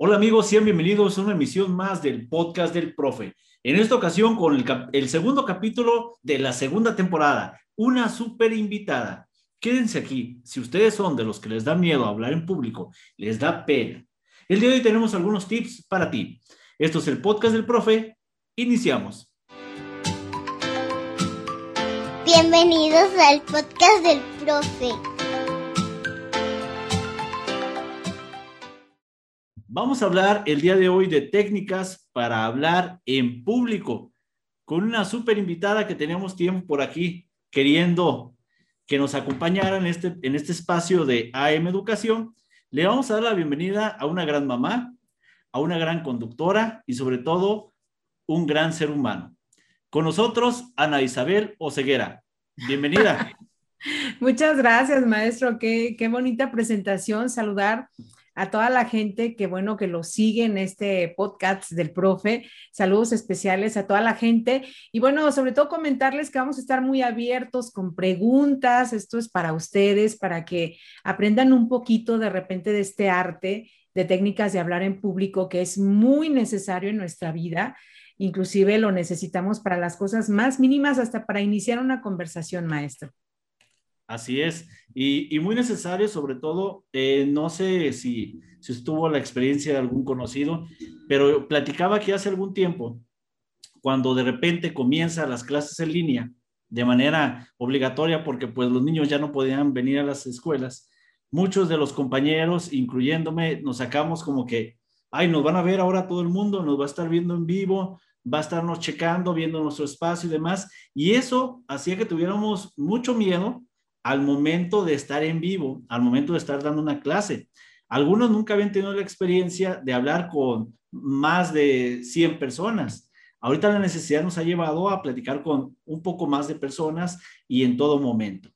Hola amigos, sean bienvenidos a una emisión más del podcast del profe. En esta ocasión con el, el segundo capítulo de la segunda temporada, una súper invitada. Quédense aquí, si ustedes son de los que les da miedo hablar en público, les da pena. El día de hoy tenemos algunos tips para ti. Esto es el podcast del profe. Iniciamos. Bienvenidos al podcast del profe. Vamos a hablar el día de hoy de técnicas para hablar en público con una súper invitada que tenemos tiempo por aquí queriendo que nos acompañara en este, en este espacio de AM Educación. Le vamos a dar la bienvenida a una gran mamá, a una gran conductora y sobre todo un gran ser humano. Con nosotros, Ana Isabel Oceguera. Bienvenida. Muchas gracias, maestro. Qué, qué bonita presentación. Saludar a toda la gente que, bueno, que lo sigue en este podcast del profe. Saludos especiales a toda la gente. Y bueno, sobre todo comentarles que vamos a estar muy abiertos con preguntas. Esto es para ustedes, para que aprendan un poquito de repente de este arte de técnicas de hablar en público que es muy necesario en nuestra vida. Inclusive lo necesitamos para las cosas más mínimas, hasta para iniciar una conversación, maestro. Así es, y, muy necesario, sobre todo, eh, no sé si, si estuvo la experiencia de algún conocido, pero platicaba que hace algún tiempo, cuando de repente comienzan las clases en línea de manera obligatoria, porque pues los niños ya no podían venir a las escuelas, muchos de los compañeros, incluyéndome, nos sacamos como que, ay, nos van a ver ahora todo el mundo, nos va a estar viendo en vivo, va a estarnos checando, viendo nuestro espacio y demás, y eso hacía que tuviéramos mucho miedo al momento de estar en vivo, al momento de estar dando una clase. Algunos nunca habían tenido la experiencia de hablar con más de 100 personas. Ahorita la necesidad nos ha llevado a platicar con un poco más de personas y en todo momento.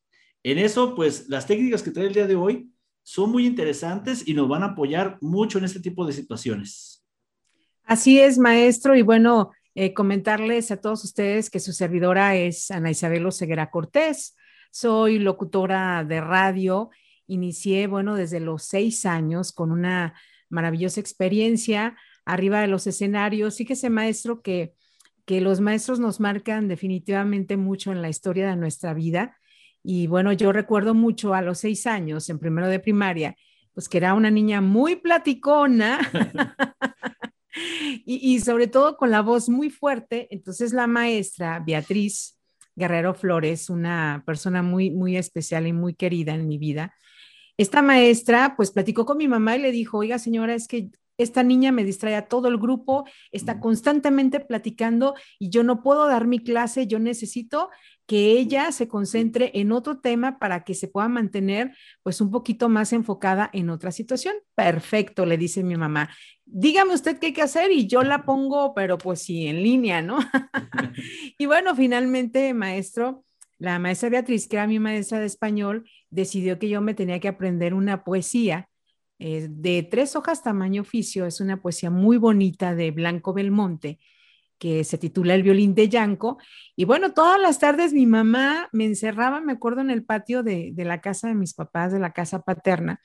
En eso, pues las técnicas que trae el día de hoy son muy interesantes y nos van a apoyar mucho en este tipo de situaciones. Así es, maestro. Y bueno, eh, comentarles a todos ustedes que su servidora es Ana Isabel Oseguera Cortés. Soy locutora de radio. Inicié, bueno, desde los seis años con una maravillosa experiencia arriba de los escenarios. Fíjese, maestro, que, que los maestros nos marcan definitivamente mucho en la historia de nuestra vida. Y bueno, yo recuerdo mucho a los seis años, en primero de primaria, pues que era una niña muy platicona y, y, sobre todo con la voz muy fuerte. Entonces la maestra Beatriz Guerrero Flores, una persona muy, muy especial y muy querida en mi vida. Esta maestra, pues platicó con mi mamá y le dijo, oiga señora, es que esta niña me distrae a todo el grupo, está constantemente platicando y yo no puedo dar mi clase, yo necesito que ella se concentre en otro tema para que se pueda mantener pues un poquito más enfocada en otra situación. Perfecto, le dice mi mamá. Dígame usted qué hay que hacer y yo la pongo, pero pues sí, en línea, ¿no? y bueno, finalmente, maestro, la maestra Beatriz, que era mi maestra de español, decidió que yo me tenía que aprender una poesía eh, de tres hojas tamaño oficio. Es una poesía muy bonita de Blanco Belmonte que se titula El violín de Yanco. Y bueno, todas las tardes mi mamá me encerraba, me acuerdo, en el patio de, de la casa de mis papás, de la casa paterna.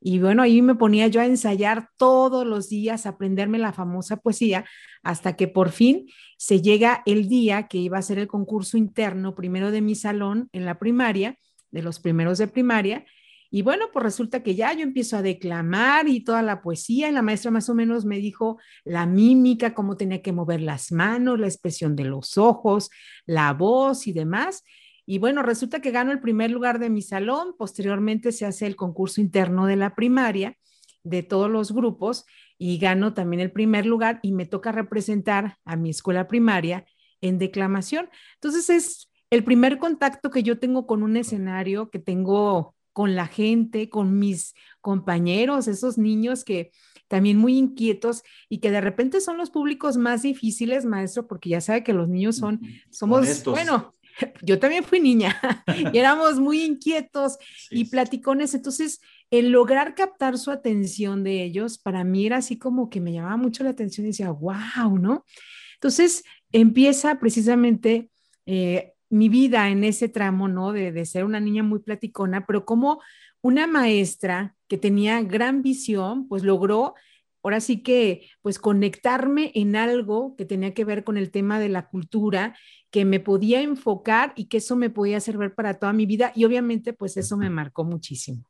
Y bueno, ahí me ponía yo a ensayar todos los días, a aprenderme la famosa poesía, hasta que por fin se llega el día que iba a ser el concurso interno, primero de mi salón en la primaria, de los primeros de primaria, y bueno, pues resulta que ya yo empiezo a declamar y toda la poesía y la maestra más o menos me dijo la mímica, cómo tenía que mover las manos, la expresión de los ojos, la voz y demás. Y bueno, resulta que gano el primer lugar de mi salón, posteriormente se hace el concurso interno de la primaria de todos los grupos y gano también el primer lugar y me toca representar a mi escuela primaria en declamación. Entonces es el primer contacto que yo tengo con un escenario, que tengo con la gente, con mis compañeros, esos niños que también muy inquietos y que de repente son los públicos más difíciles, maestro, porque ya sabe que los niños son, somos, bueno, yo también fui niña y éramos muy inquietos y platicones, entonces el lograr captar su atención de ellos, para mí era así como que me llamaba mucho la atención y decía, wow, ¿no? Entonces empieza precisamente eh, mi vida en ese tramo, ¿no? De, ser una niña muy platicona, pero como una maestra que tenía gran visión, pues logró ahora sí que, pues conectarme en algo que tenía que ver con el tema de la cultura, que me podía enfocar y que eso me podía servir para toda mi vida. Y obviamente, pues eso me marcó muchísimo.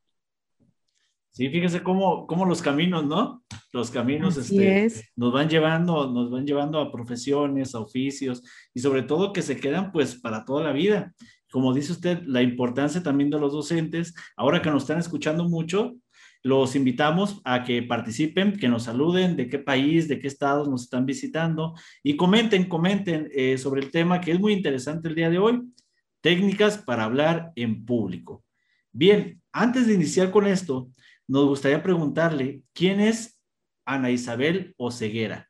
Sí, fíjese cómo, cómo los caminos, ¿no? Los caminos este, nos van llevando, nos van llevando a profesiones, a oficios y sobre todo que se quedan pues para toda la vida. Como dice usted, la importancia también de los docentes. Ahora que nos están escuchando mucho, los invitamos a que participen, que nos saluden, de qué país, de qué estados nos están visitando y comenten, comenten eh, sobre el tema que es muy interesante el día de hoy, técnicas para hablar en público. Bien, antes de iniciar con esto, nos gustaría preguntarle, ¿quién es Ana Isabel Oceguera?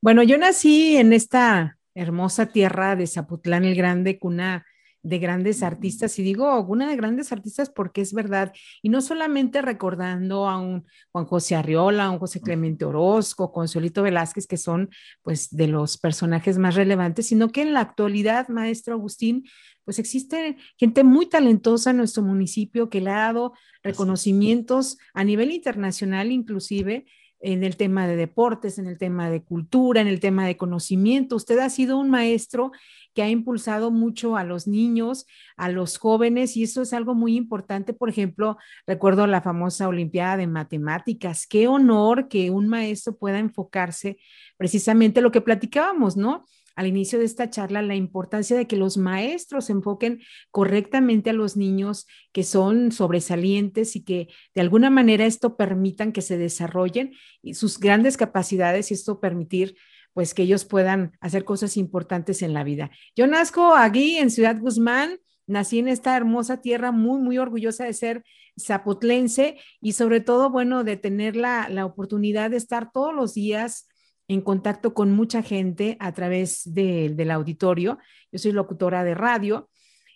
Bueno, yo nací en esta hermosa tierra de Zapotlán el Grande, cuna de grandes artistas, y digo una de grandes artistas porque es verdad, y no solamente recordando a un Juan José Arriola, a un José Clemente Orozco, Consuelito Velázquez, que son pues de los personajes más relevantes, sino que en la actualidad, maestro Agustín, pues existe gente muy talentosa en nuestro municipio que le ha dado reconocimientos a nivel internacional inclusive en el tema de deportes, en el tema de cultura, en el tema de conocimiento. Usted ha sido un maestro que ha impulsado mucho a los niños, a los jóvenes, y eso es algo muy importante. Por ejemplo, recuerdo la famosa Olimpiada de Matemáticas. Qué honor que un maestro pueda enfocarse precisamente lo que platicábamos, ¿no? Al inicio de esta charla la importancia de que los maestros enfoquen correctamente a los niños que son sobresalientes y que de alguna manera esto permitan que se desarrollen sus grandes capacidades y esto permitir pues que ellos puedan hacer cosas importantes en la vida. Yo nazco aquí en Ciudad Guzmán, nací en esta hermosa tierra, muy, muy orgullosa de ser zapotlense y sobre todo, bueno, de tener la, la oportunidad de estar todos los días en contacto con mucha gente a través del auditorio. Yo soy locutora de radio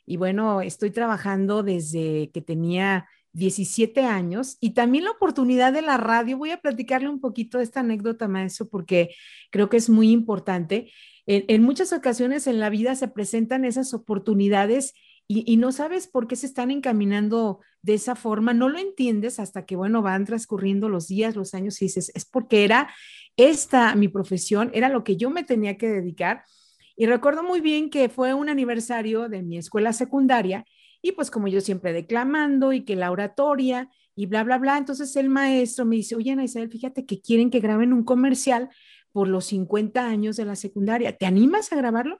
y bueno, estoy trabajando desde que tenía 17 años y también la oportunidad de la radio. Voy a platicarle un poquito de esta anécdota, maestro, porque creo que es muy importante. En, muchas ocasiones en la vida se presentan esas oportunidades y, y, no sabes por qué se están encaminando de esa forma, no lo entiendes hasta que, bueno, van transcurriendo los días, los años y dices, es porque era esta, mi profesión, era lo que yo me tenía que dedicar. Y recuerdo muy bien que fue un aniversario de mi escuela secundaria y pues como yo siempre declamando y que la oratoria y bla, bla, bla, entonces el maestro me dice, oye, Ana Isabel, fíjate que quieren que graben un comercial por los 50 años de la secundaria, ¿te animas a grabarlo?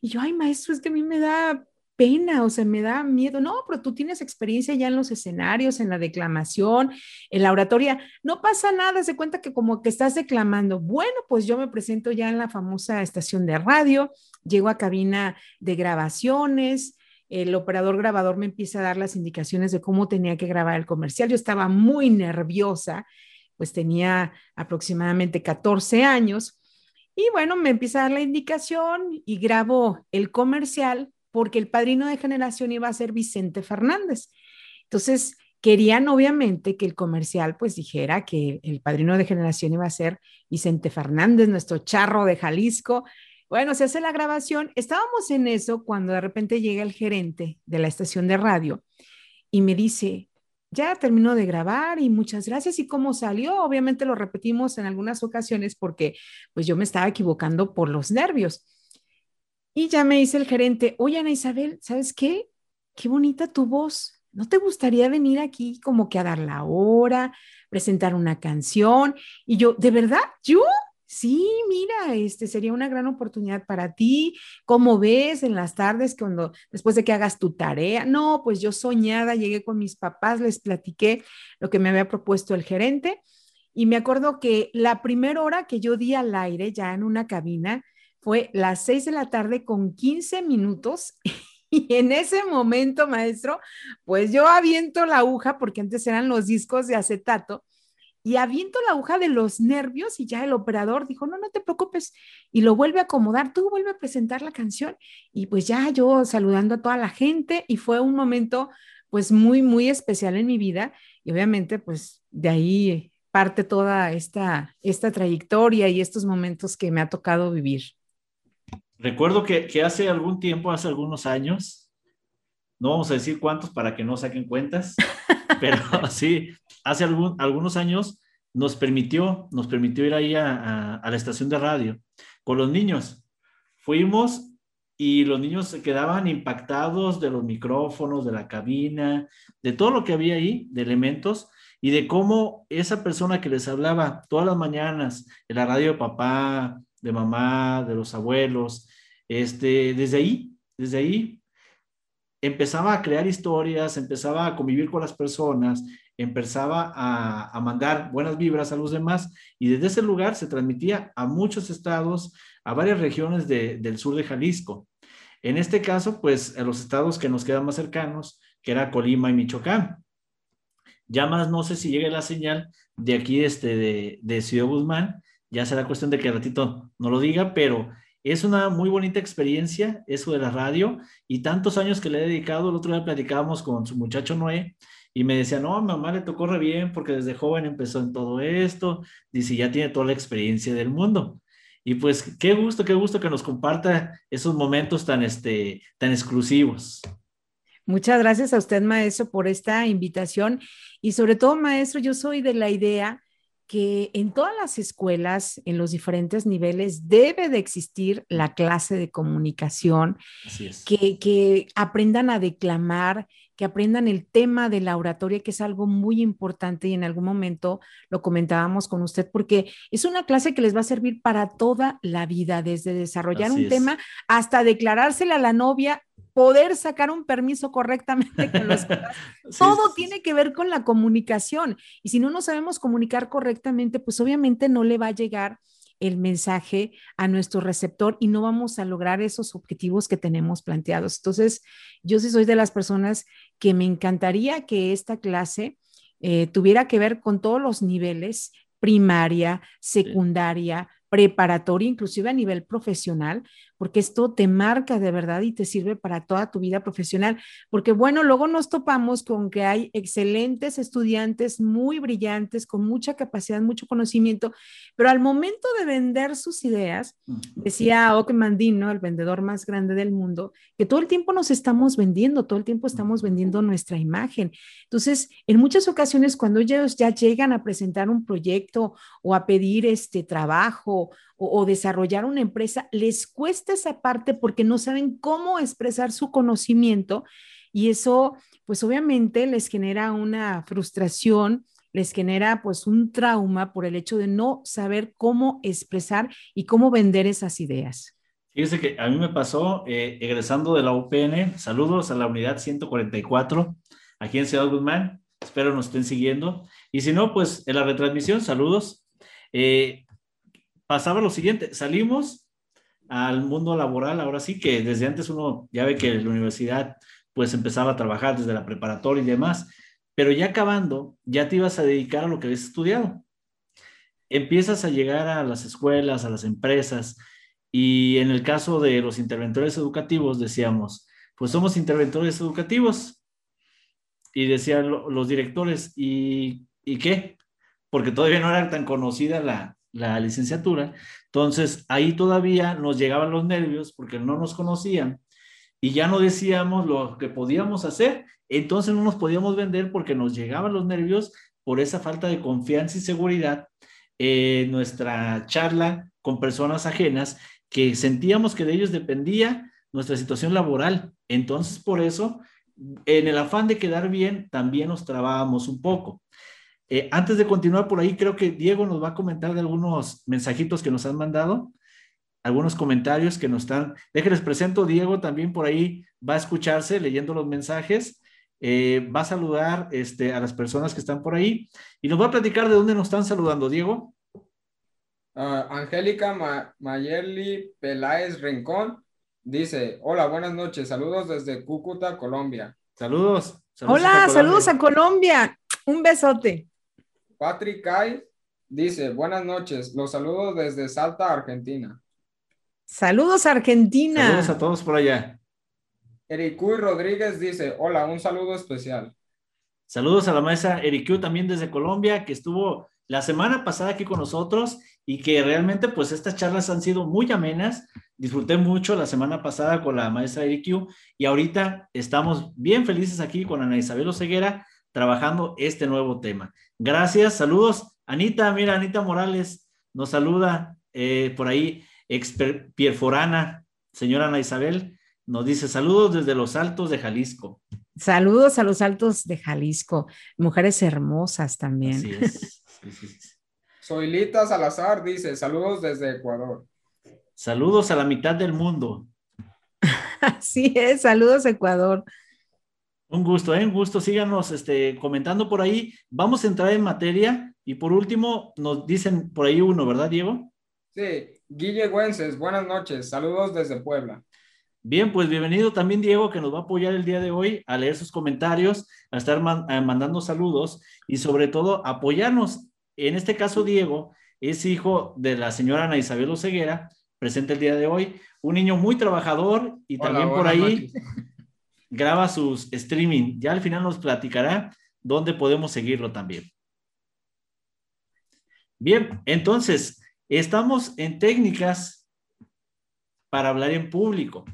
Y yo, ay, maestro, es que a mí me da pena, o sea, me da miedo. No, pero tú tienes experiencia ya en los escenarios, en la declamación, en la oratoria. No pasa nada, se cuenta que como que estás declamando. Bueno, pues yo me presento ya en la famosa estación de radio, llego a cabina de grabaciones, el operador grabador me empieza a dar las indicaciones de cómo tenía que grabar el comercial. Yo estaba muy nerviosa, pues tenía aproximadamente 14 años. Y bueno, me empieza a dar la indicación y grabo el comercial porque el padrino de generación iba a ser Vicente Fernández. Entonces, querían obviamente que el comercial pues dijera que el padrino de generación iba a ser Vicente Fernández, nuestro charro de Jalisco. Bueno, se hace la grabación. Estábamos en eso cuando de repente llega el gerente de la estación de radio y me dice, ya terminó de grabar y muchas gracias. ¿Y cómo salió? Obviamente lo repetimos en algunas ocasiones porque pues yo me estaba equivocando por los nervios. Y ya me dice el gerente, oye Ana Isabel, ¿sabes qué? Qué bonita tu voz. ¿No te gustaría venir aquí como que a dar la hora, presentar una canción? Y yo, ¿de verdad? ¿Yo? Sí, mira, este sería una gran oportunidad para ti. ¿Cómo ves en las tardes cuando después de que hagas tu tarea? No, pues yo soñada, llegué con mis papás, les platiqué lo que me había propuesto el gerente y me acuerdo que la primera hora que yo di al aire ya en una cabina, fue las 6 de la tarde con 15 minutos y en ese momento, maestro, pues yo aviento la aguja, porque antes eran los discos de acetato, y aviento la aguja de los nervios y ya el operador dijo, no, no te preocupes, y lo vuelve a acomodar, tú vuelve a presentar la canción, y pues ya yo saludando a toda la gente, y fue un momento pues muy, muy especial en mi vida, y obviamente pues de ahí parte toda esta, esta trayectoria y estos momentos que me ha tocado vivir. Recuerdo que, hace algún tiempo, hace algunos años, no vamos a decir cuántos para que no saquen cuentas, pero sí, hace algún, algunos años nos permitió, nos permitió ir ahí a, la estación de radio con los niños. Fuimos y los niños se quedaban impactados de los micrófonos, de la cabina, de todo lo que había ahí, de elementos, y de cómo esa persona que les hablaba todas las mañanas en la radio de papá, de mamá, de los abuelos, este, desde ahí, desde ahí empezaba a crear historias, empezaba a convivir con las personas, empezaba a, mandar buenas vibras a los demás y desde ese lugar se transmitía a muchos estados, a varias regiones del sur de Jalisco. En este caso, pues a los estados que nos quedan más cercanos, que era Colima y Michoacán. Ya más no sé si llegue la señal de aquí este, de, de Ciudad Guzmán, ya será cuestión de que ratito no lo diga, pero es una muy bonita experiencia eso de la radio y tantos años que le he dedicado. El otro día platicábamos con su muchacho Noé y me decía, no, mamá le tocó re bien porque desde joven empezó en todo esto. Dice, ya tiene toda la experiencia del mundo. Y pues qué gusto, qué gusto que nos comparta esos momentos tan, este, tan exclusivos. Muchas gracias a usted, maestro, por esta invitación. Y sobre todo, maestro, yo soy de la idea que en todas las escuelas, en los diferentes niveles, debe de existir la clase de comunicación, que, que, aprendan a declamar, que aprendan el tema de la oratoria, que es algo muy importante y en algún momento lo comentábamos con usted, porque es una clase que les va a servir para toda la vida, desde desarrollar un tema hasta declarársela a la novia poder sacar un permiso correctamente con los Todo tiene que ver con la comunicación. Y si no nos sabemos comunicar correctamente, pues obviamente no le va a llegar el mensaje a nuestro receptor y no vamos a lograr esos objetivos que tenemos planteados. Entonces, yo sí soy de las personas que me encantaría que esta clase eh, tuviera que ver con todos los niveles, primaria, secundaria, preparatoria, inclusive a nivel profesional, porque esto te marca de verdad y te sirve para toda tu vida profesional. Porque bueno, luego nos topamos con que hay excelentes estudiantes muy brillantes, con mucha capacidad, mucho conocimiento, pero al momento de vender sus ideas, decía ¿no? el vendedor más grande del mundo, que todo el tiempo nos estamos vendiendo, todo el tiempo estamos vendiendo nuestra imagen. Entonces, en muchas ocasiones, cuando ellos ya llegan a presentar un proyecto o a pedir este trabajo, o, desarrollar una empresa, les cuesta esa parte porque no saben cómo expresar su conocimiento y eso pues obviamente les genera una frustración, les genera pues un trauma por el hecho de no saber cómo expresar y cómo vender esas ideas. Fíjese que a mí me pasó eh, egresando de la UPN, saludos a la unidad 144 aquí en Ciudad Guzmán, espero nos estén siguiendo y si no pues en la retransmisión, saludos. Eh, pasaba lo siguiente, salimos al mundo laboral, ahora sí que desde antes uno ya ve que la universidad pues empezaba a trabajar desde la preparatoria y demás, pero ya acabando, ya te ibas a dedicar a lo que habías estudiado. Empiezas a llegar a las escuelas, a las empresas, y en el caso de los interventores educativos decíamos, pues somos interventores educativos. Y decían los directores, ¿y, ¿y qué? Porque todavía no era tan conocida la, la licenciatura. Entonces, ahí todavía nos llegaban los nervios porque no nos conocían y ya no decíamos lo que podíamos hacer. Entonces no nos podíamos vender porque nos llegaban los nervios por esa falta de confianza y seguridad en nuestra charla con personas ajenas que sentíamos que de ellos dependía nuestra situación laboral. Entonces, por eso, en el afán de quedar bien, también nos trabábamos un poco. Eh, antes de continuar por ahí, creo que Diego nos va a comentar de algunos mensajitos que nos han mandado, algunos comentarios que nos están. Déjenles presento, Diego también por ahí va a escucharse leyendo los mensajes. Eh, va a saludar este, a las personas que están por ahí y nos va a platicar de dónde nos están saludando, Diego. Ah, Angélica Mayerli Peláez Rincón dice, hola, buenas noches, saludos desde Cúcuta, Colombia. Saludos. hola, saludos a Colombia. Un besote. Patrick Kai dice, buenas noches, los saludo desde Salta, Argentina. Saludos, Argentina. Saludos a todos por allá. Ericuy Rodríguez dice, hola, un saludo especial. Saludos a la maestra Ericuy también desde Colombia, que estuvo la semana pasada aquí con nosotros y que realmente pues estas charlas han sido muy amenas. Disfruté mucho la semana pasada con la maestra Ericuy y ahorita estamos bien felices aquí con Ana Isabel Oseguera trabajando este nuevo tema. Gracias, saludos Anita, mira, Anita Morales nos saluda eh, por ahí, expert, Pierforana, señora Ana Isabel, nos dice saludos desde los altos de Jalisco. Saludos a los altos de Jalisco, mujeres hermosas también. Así es. Soy Lita Salazar dice saludos desde Ecuador. Saludos a la mitad del mundo. Así es, saludos Ecuador. Un gusto, ¿eh? un gusto. Síganos este, comentando por ahí. Vamos a entrar en materia y por último nos dicen por ahí uno, ¿verdad, Diego? Sí, Guille Güences, buenas noches. Saludos desde Puebla. Bien, pues bienvenido también Diego, que nos va a apoyar el día de hoy a leer sus comentarios, a estar eh, mandando saludos y sobre todo apoyarnos. En este caso, Diego es hijo de la señora Ana Isabel Oseguera, presente el día de hoy, un niño muy trabajador y también por ahí graba sus streaming. Ya al final nos platicará dónde podemos seguirlo también. Bien, entonces, estamos en técnicas para hablar en público.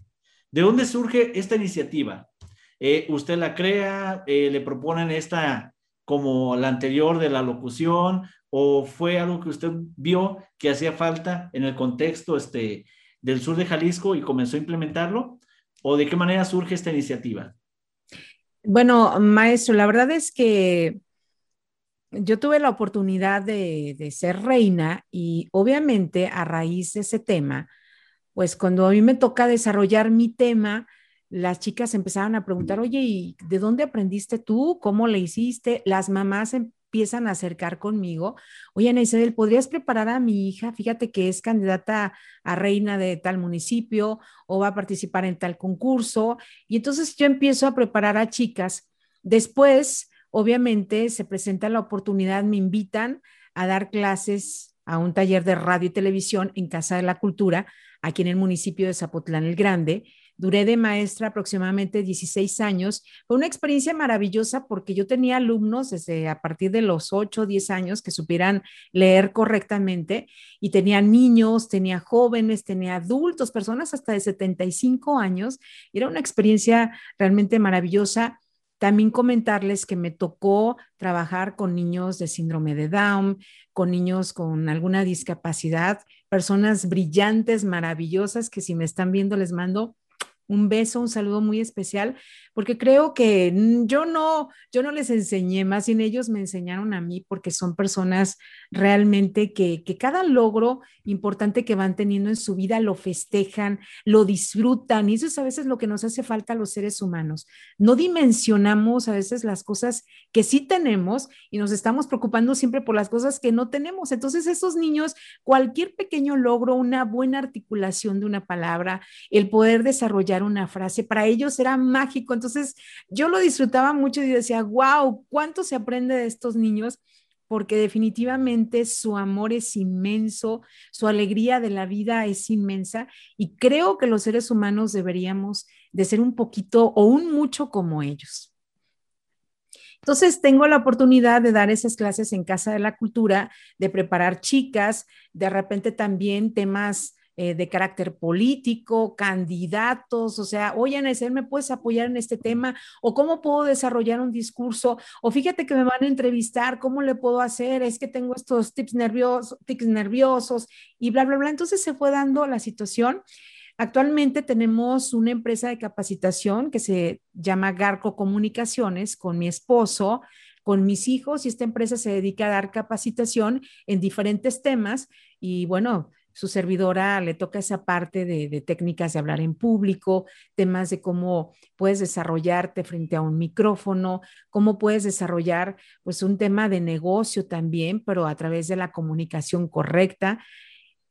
¿De dónde surge esta iniciativa? Eh, ¿Usted la crea? Eh, ¿Le proponen esta como la anterior de la locución? ¿O fue algo que usted vio que hacía falta en el contexto este, del sur de Jalisco y comenzó a implementarlo? ¿O de qué manera surge esta iniciativa? Bueno, maestro, la verdad es que yo tuve la oportunidad de, ser reina y obviamente a raíz de ese tema, pues cuando a mí me toca desarrollar mi tema, las chicas empezaron a preguntar, oye, ¿y de dónde aprendiste tú? ¿Cómo le hiciste? Las mamás empiezan a acercar conmigo, oye, Ana Isabel, ¿podrías preparar a mi hija? Fíjate que es candidata a reina de tal municipio o va a participar en tal concurso. Y entonces yo empiezo a preparar a chicas. Después, obviamente, se presenta la oportunidad, me invitan a dar clases a un taller de radio y televisión en Casa de la Cultura aquí en el municipio de Zapotlán el Grande. Duré de maestra aproximadamente 16 años. Fue una experiencia maravillosa porque yo tenía alumnos desde a partir de los 8 o 10 años que supieran leer correctamente y tenía niños, tenía jóvenes, tenía adultos, personas hasta de 75 años. Era una experiencia realmente maravillosa. También comentarles que me tocó trabajar con niños de síndrome de Down, con niños con alguna discapacidad, personas brillantes, maravillosas, que si me están viendo les mando un beso, un saludo muy especial, porque creo que yo no, yo no les enseñé, más bien ellos me enseñaron a mí, porque son personas realmente que, que cada logro importante que van teniendo en su vida lo festejan, lo disfrutan, y eso es a veces lo que nos hace falta a los seres humanos. No dimensionamos a veces las cosas que sí tenemos y nos estamos preocupando siempre por las cosas que no tenemos. Entonces, esos niños, cualquier pequeño logro, una buena articulación de una palabra, el poder desarrollar una frase, para ellos era mágico. Yo lo disfrutaba mucho y decía, wow, ¿cuánto se aprende de estos niños? porque definitivamente su amor es inmenso, su alegría de la vida es inmensa y creo que los seres humanos deberíamos de ser un poquito o un mucho como ellos. Entonces, tengo la oportunidad de dar esas clases en Casa de la Cultura, de preparar chicas, de repente también temas eh, de carácter político, candidatos, o sea, oye, Anesel, ¿me puedes apoyar en este tema? ¿O cómo puedo desarrollar un discurso? O fíjate que me van a entrevistar, ¿cómo le puedo hacer? Es que tengo estos tips nerviosos, tics nerviosos y bla, bla, bla. Entonces se fue dando la situación. Actualmente tenemos una empresa de capacitación que se llama Garco Comunicaciones con mi esposo, con mis hijos y esta empresa se dedica a dar capacitación en diferentes temas y bueno, su servidora le toca esa parte de, técnicas de hablar en público, temas de cómo puedes desarrollarte frente a un micrófono, cómo puedes desarrollar pues un tema de negocio también, pero a través de la comunicación correcta.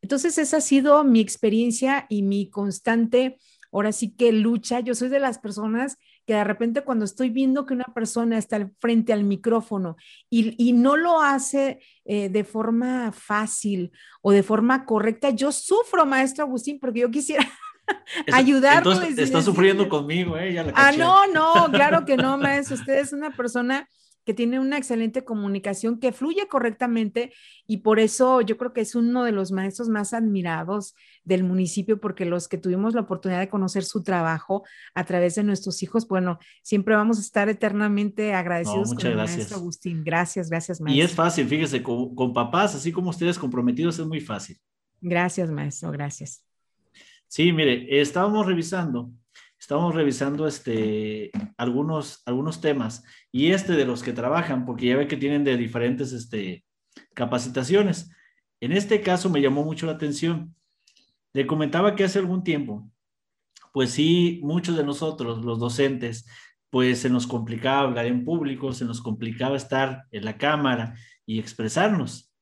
Entonces, esa ha sido mi experiencia y mi constante, ahora sí que lucha. Yo soy de las personas que de repente cuando estoy viendo que una persona está frente al micrófono y, no lo hace eh, de forma fácil o de forma correcta, yo sufro, maestro Agustín, porque yo quisiera ayudarlo. Entonces, está sufriendo conmigo, ¿eh? ah, no, no, claro que no, maestro. Usted es una persona que tiene una excelente comunicación, que fluye correctamente y por eso yo creo que es uno de los maestros más admirados del municipio, porque los que tuvimos la oportunidad de conocer su trabajo a través de nuestros hijos, bueno, siempre vamos a estar eternamente agradecidos con el maestro Agustín. Gracias, gracias, maestro. Y es fácil, fíjese, con, con papás, así como ustedes comprometidos, es muy fácil. Gracias, maestro, gracias. Sí, mire, estábamos revisando estamos revisando este, algunos, algunos temas y este de los que trabajan, porque ya ve que tienen de diferentes este, capacitaciones. En este caso me llamó mucho la atención. Le comentaba que hace algún tiempo, pues sí, muchos de nosotros, los docentes, pues se nos complicaba hablar en público, se nos complicaba estar en la cámara y expresarnos.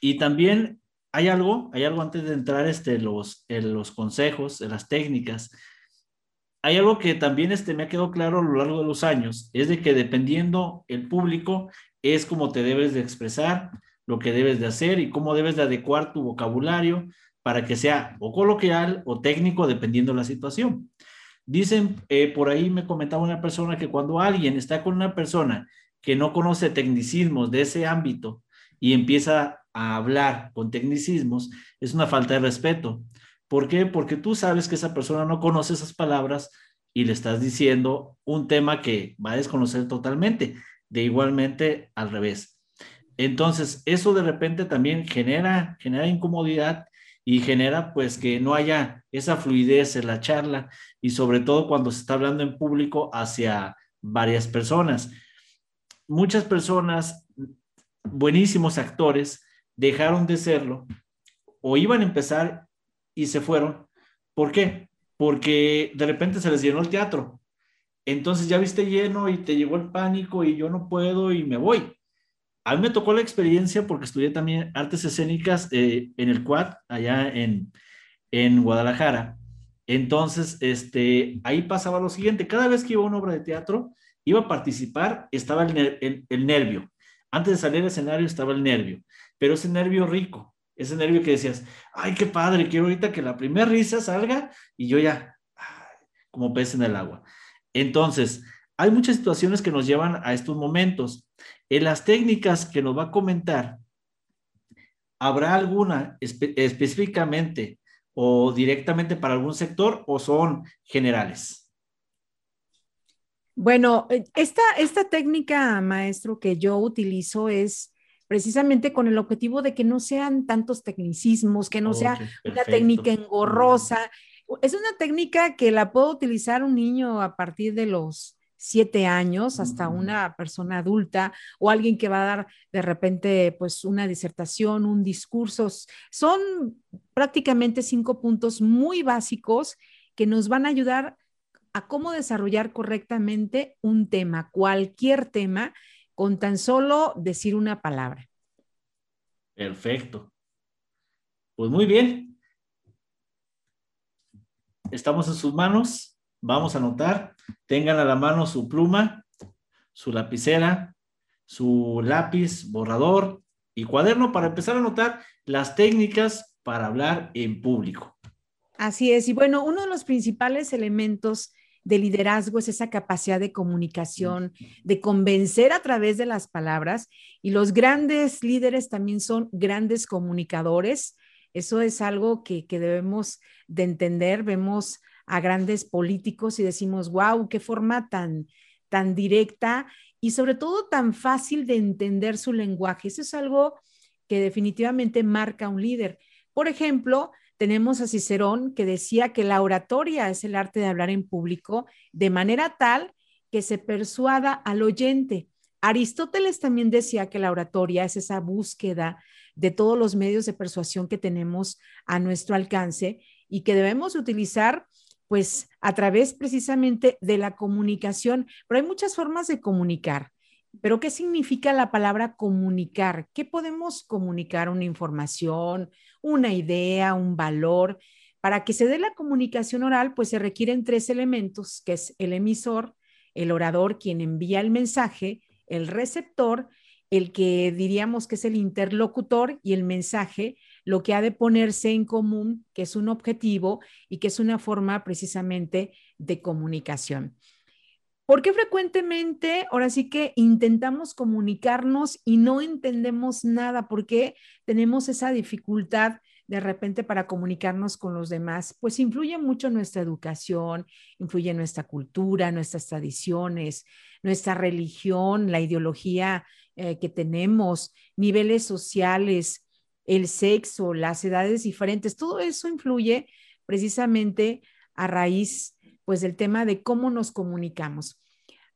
Y también hay algo, hay algo antes de entrar este, los, en los consejos, en las técnicas, hay algo que también este, me ha quedado claro a lo largo de los años, es de que dependiendo el público, es como te debes de expresar, lo que debes de hacer y cómo debes de adecuar tu vocabulario para que sea o coloquial o técnico, dependiendo de la situación. Dicen, eh, por ahí me comentaba una persona que cuando alguien está con una persona que no conoce tecnicismos de ese ámbito y empieza a hablar con tecnicismos, es una falta de respeto. ¿Por qué? Porque tú sabes que esa persona no conoce esas palabras y le estás diciendo un tema que va a desconocer totalmente. De igualmente al revés. Entonces, eso de repente también genera, genera incomodidad y genera pues que no haya esa fluidez en la charla y sobre todo cuando se está hablando en público hacia varias personas. Muchas personas, buenísimos actores, dejaron de serlo o iban a empezar y se fueron. ¿Por qué? Porque de repente se les llenó el teatro. Entonces ya viste lleno y te llegó el pánico y yo no puedo y me voy. A mí me tocó la experiencia porque estudié también artes escénicas eh, en el Quad, allá en, en Guadalajara. Entonces, este, ahí pasaba lo siguiente, cada vez que iba a una obra de teatro, iba a participar, estaba el, el nervio. Antes de salir al escenario estaba el nervio, pero ese nervio rico, ese nervio que decías, ay, qué padre, quiero ahorita que la primera risa salga y yo ya, como pez en el agua. Entonces, hay muchas situaciones que nos llevan a estos momentos. En las técnicas que nos va a comentar, ¿habrá alguna específicamente o directamente para algún sector o son generales? Bueno, eh, esta, esta técnica, maestro, que yo utilizo es precisamente con el objetivo de que no sean tantos tecnicismos, que no sea una técnica engorrosa. Es una técnica que la puede utilizar un niño a partir de los siete años hasta una persona adulta o alguien que va a dar de repente pues una disertación, un discurso. Son prácticamente cinco puntos muy básicos que nos van a ayudar a cómo desarrollar correctamente un tema, cualquier tema, con tan solo decir una palabra. Perfecto. Pues muy bien. Estamos en sus manos. Vamos a anotar. Tengan a la mano su pluma, su lapicera, su lápiz, borrador y cuaderno para empezar a anotar las técnicas para hablar en público. Así es. Y bueno, uno de los principales elementos de liderazgo es esa capacidad de comunicación, de convencer a través de las palabras. Y los grandes líderes también son grandes comunicadores. Eso es algo que, debemos de entender. Vemos a grandes políticos y decimos, wow, qué forma tan, tan directa y sobre todo tan fácil de entender su lenguaje. Eso es algo que definitivamente marca un líder. Por ejemplo, tenemos a Cicerón que decía que la oratoria es el arte de hablar en público de manera tal que se persuada al oyente. Aristóteles también decía que la oratoria es esa búsqueda de todos los medios de persuasión que tenemos a nuestro alcance y que debemos utilizar pues a través precisamente de la comunicación. Pero hay muchas formas de comunicar. Pero ¿qué significa la palabra comunicar? ¿Qué podemos comunicar? Una información, una idea, un valor. Para que se dé la comunicación oral, pues se requieren tres elementos, que es el emisor, el orador, quien envía el mensaje, el receptor, el que diríamos que es el interlocutor y el mensaje, lo que ha de ponerse en común, que es un objetivo y que es una forma precisamente de comunicación. ¿Por qué frecuentemente ahora sí que intentamos comunicarnos y no entendemos nada? ¿Por qué tenemos esa dificultad de repente para comunicarnos con los demás? Pues influye mucho nuestra educación, influye nuestra cultura, nuestras tradiciones, nuestra religión, la ideología eh, que tenemos, niveles sociales, el sexo, las edades diferentes, todo eso influye precisamente a raíz pues del tema de cómo nos comunicamos.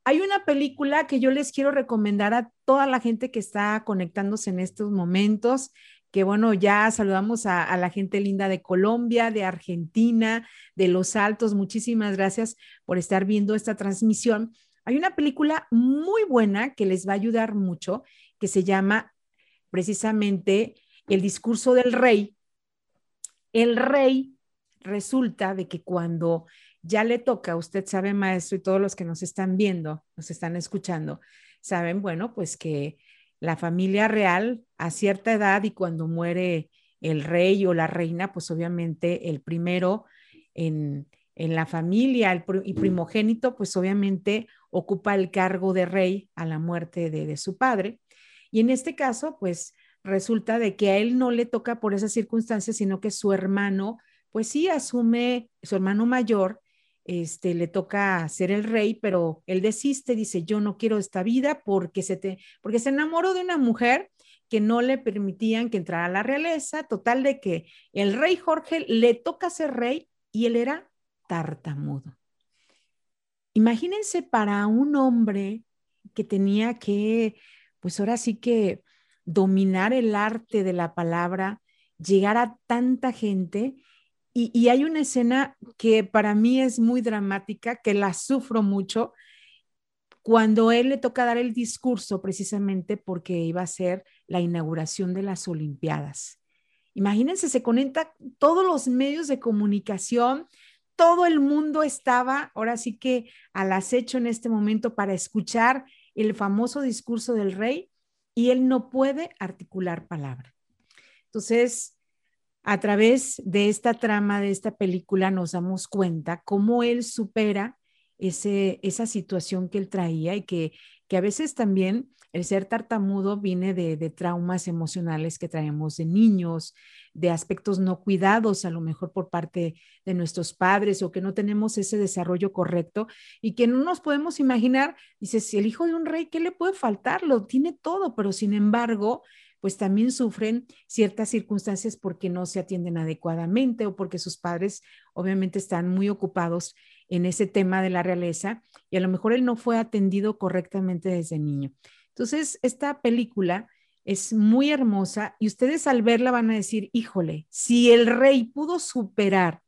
Hay una película que yo les quiero recomendar a toda la gente que está conectándose en estos momentos, que bueno, ya saludamos a, a, la gente linda de Colombia, de Argentina, de Los Altos. Muchísimas gracias por estar viendo esta transmisión. Hay una película muy buena que les va a ayudar mucho, que se llama precisamente El discurso del rey. El rey resulta de que cuando ya le toca, usted sabe, maestro, y todos los que nos están viendo, nos están escuchando, saben, bueno, pues que la familia real a cierta edad y cuando muere el rey o la reina, pues obviamente el primero en, en la familia el, y primogénito, pues obviamente ocupa el cargo de rey a la muerte de, de su padre. Y en este caso, pues resulta de que a él no le toca por esas circunstancias, sino que su hermano, pues sí asume, su hermano mayor, este, le toca ser el rey, pero él desiste, dice, yo no quiero esta vida porque se, te, porque se enamoró de una mujer que no le permitían que entrara a la realeza, total de que el rey Jorge le toca ser rey y él era tartamudo. Imagínense para un hombre que tenía que, pues ahora sí que dominar el arte de la palabra, llegar a tanta gente y, hay una escena que para mí es muy dramática, que la sufro mucho, cuando él le toca dar el discurso precisamente porque iba a ser la inauguración de las Olimpiadas. Imagínense, se conecta todos los medios de comunicación, todo el mundo estaba ahora sí que al acecho en este momento para escuchar el famoso discurso del rey y él no puede articular palabra. Entonces, a través de esta trama, de esta película, nos damos cuenta cómo él supera ese, esa situación que él traía y que, que a veces también el ser tartamudo viene de, traumas emocionales que traemos de niños, de aspectos no cuidados, a lo mejor por parte de nuestros padres o que no tenemos ese desarrollo correcto y que no nos podemos imaginar, dice, si el hijo de un rey, ¿qué le puede faltar? Lo tiene todo, pero sin embargo, pues también sufren ciertas circunstancias porque no se atienden adecuadamente o porque sus padres obviamente están muy ocupados en ese tema de la realeza y a lo mejor él no fue atendido correctamente desde niño. Entonces, esta película es muy hermosa y ustedes al verla van a decir, híjole, si el rey pudo superar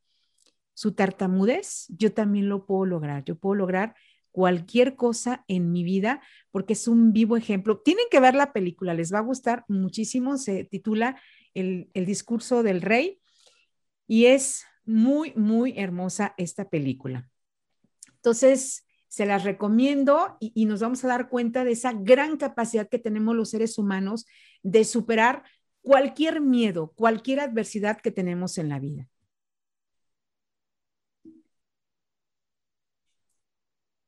su tartamudez, yo también lo puedo lograr. Yo puedo lograr cualquier cosa en mi vida, porque es un vivo ejemplo. Tienen que ver la película, les va a gustar muchísimo. Se titula El, discurso del rey y es muy, muy hermosa esta película. Entonces, se las recomiendo y, nos vamos a dar cuenta de esa gran capacidad que tenemos los seres humanos de superar cualquier miedo, cualquier adversidad que tenemos en la vida.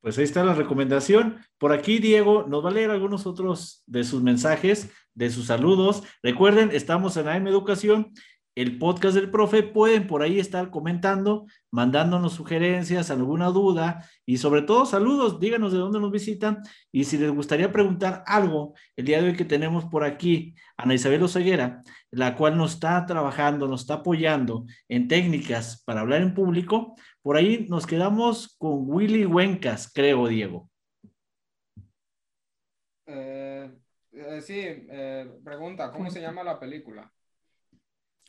Pues ahí está la recomendación. Por aquí, Diego, nos va a leer algunos otros de sus mensajes, de sus saludos. Recuerden, estamos en AM Educación, el podcast del profe. Pueden por ahí estar comentando, mandándonos sugerencias, alguna duda y sobre todo saludos. Díganos de dónde nos visitan y si les gustaría preguntar algo el día de hoy que tenemos por aquí, Ana Isabel Oseguera, la cual nos está trabajando, nos está apoyando en técnicas para hablar en público por ahí nos quedamos con Willy Huencas, creo, Diego. Eh, eh, sí, eh, pregunta, ¿cómo se llama la película?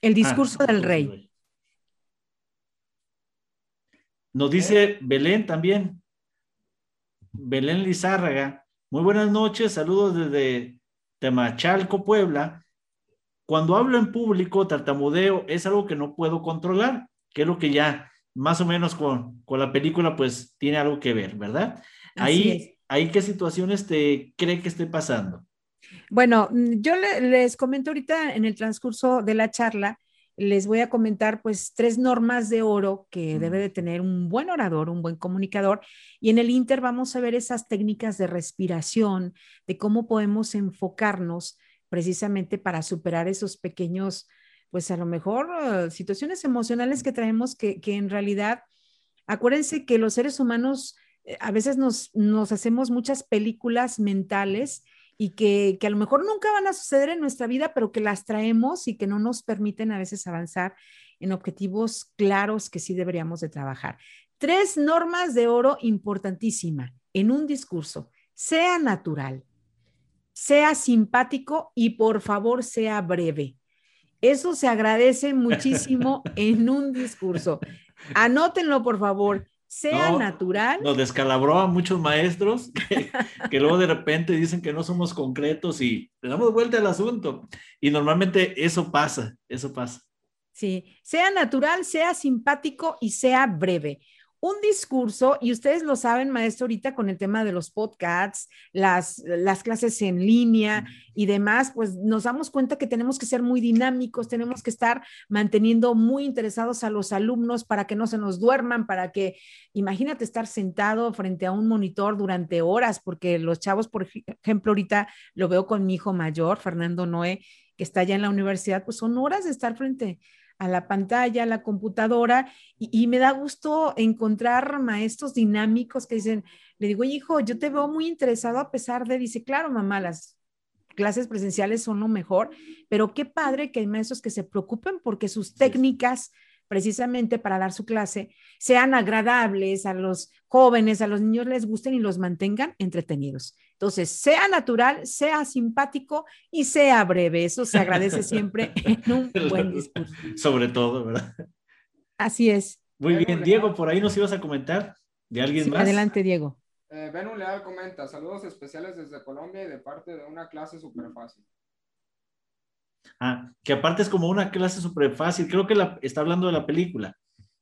El discurso ah, del rey. Nos dice Belén también. Belén Lizárraga. Muy buenas noches, saludos desde Temachalco, Puebla. Cuando hablo en público, tartamudeo es algo que no puedo controlar, que es lo que ya más o menos con, con la película, pues tiene algo que ver, ¿verdad? Ahí, ahí qué situaciones te cree que esté pasando. Bueno, mm, yo les comento ahorita en el transcurso de la charla, les voy a comentar pues tres normas de oro que debe de tener un buen orador, un buen comunicador. Y en el Inter vamos a ver esas técnicas de respiración, de cómo podemos enfocarnos precisamente para superar esos pequeños, pues a lo mejor uh, situaciones emocionales que traemos que, que, en realidad, acuérdense que los seres humanos eh, a veces nos, nos hacemos muchas películas mentales y que, que, a lo mejor nunca van a suceder en nuestra vida, pero que las traemos y que no nos permiten a veces avanzar en objetivos claros que sí deberíamos de trabajar. Tres normas de oro importantísima en un discurso. Sea natural, sea simpático y por favor sea breve. Eso se agradece muchísimo en un discurso. Anótenlo, por favor sea natural. Nos descalabró a muchos maestros que, luego de repente dicen que no somos concretos y le damos vuelta al asunto. Y normalmente eso pasa, eso pasa. Sí, sea natural, sea simpático y sea breve un discurso, y ustedes lo saben, maestro, ahorita con el tema de los podcasts, las, las clases en línea y demás, pues nos damos cuenta que tenemos que ser muy dinámicos, tenemos que estar manteniendo muy interesados a los alumnos para que no se nos duerman, para que, imagínate estar sentado frente a un monitor durante horas, porque los chavos, por ejemplo, ahorita lo veo con mi hijo mayor, Fernando Noé, que está allá en la universidad, pues son horas de estar frente a la pantalla, a la computadora, y, me da gusto encontrar maestros dinámicos que dicen, le digo, hijo, yo te veo muy interesado a pesar de, dice, claro, mamá, las clases presenciales son lo mejor, pero qué padre que hay maestros que se preocupen porque sus técnicas precisamente para dar su clase sean agradables a los jóvenes, a los niños les gusten y los mantengan entretenidos. Entonces, sea natural, sea simpático y sea breve. Eso se agradece siempre en un buen discurso. Sobre todo, ¿verdad? Así es. Muy bien, Diego, por ahí nos ibas a comentar de alguien más. Adelante, Diego. Eh, un Leal comenta, saludos especiales desde Colombia y de parte de una clase súper fácil. Ah, que aparte es como una clase súper fácil. Creo que la, está hablando de la película.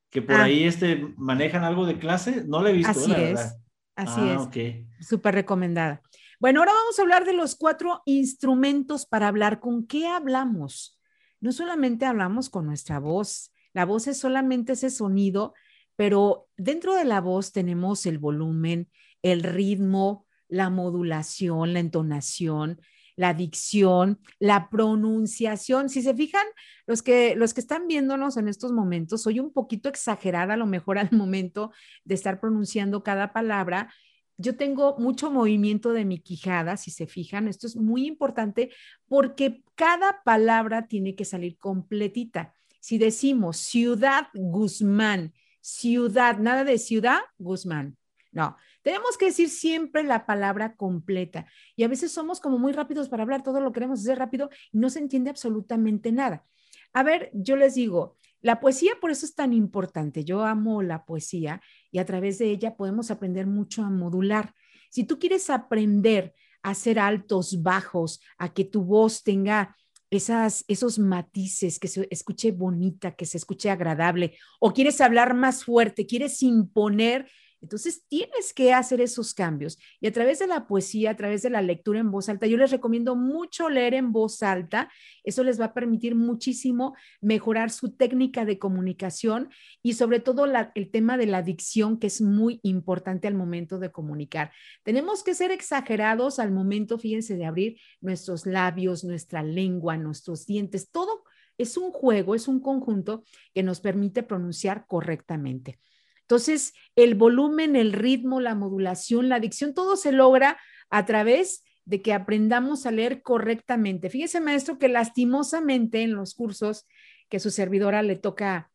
Que por ah. ahí este, manejan algo de clase. No la he visto. Así es. Así ah, es. Súper recomendada. Bueno, ahora vamos a hablar de los cuatro instrumentos para hablar. ¿Con qué hablamos? No solamente hablamos con nuestra voz. La voz es solamente ese sonido, pero dentro de la voz tenemos el volumen, el ritmo, la modulación, la entonación, la dicción, la pronunciación. Si se fijan, los que, los que están viéndonos en estos momentos, soy un poquito exagerada a lo mejor al momento de estar pronunciando cada palabra. Yo tengo mucho movimiento de mi quijada, si se fijan, esto es muy importante porque cada palabra tiene que salir completita. Si decimos ciudad Guzmán, ciudad, nada de ciudad Guzmán. No, tenemos que decir siempre la palabra completa. Y a veces somos como muy rápidos para hablar, todo lo queremos hacer rápido y no se entiende absolutamente nada. A ver, yo les digo, la poesía por eso es tan importante. Yo amo la poesía y a través de ella podemos aprender mucho a modular. Si tú quieres aprender a hacer altos, bajos, a que tu voz tenga esas, esos matices, que se escuche bonita, que se escuche agradable, o quieres hablar más fuerte, quieres imponer entonces tienes que hacer esos cambios. Y a través de la poesía, a través de la lectura en voz alta, yo les recomiendo mucho leer en voz alta. Eso les va a permitir muchísimo mejorar su técnica de comunicación y sobre todo el tema de la dicción, que es muy importante al momento de comunicar. Tenemos que ser exagerados al momento, fíjense, de abrir nuestros labios, nuestra lengua, nuestros dientes, todo es un juego, es un conjunto que nos permite pronunciar correctamente. Entonces, el volumen, el ritmo, la modulación, la dicción, todo se logra a través de que aprendamos a leer correctamente. Fíjese, maestro, que lastimosamente en los cursos que su servidora le toca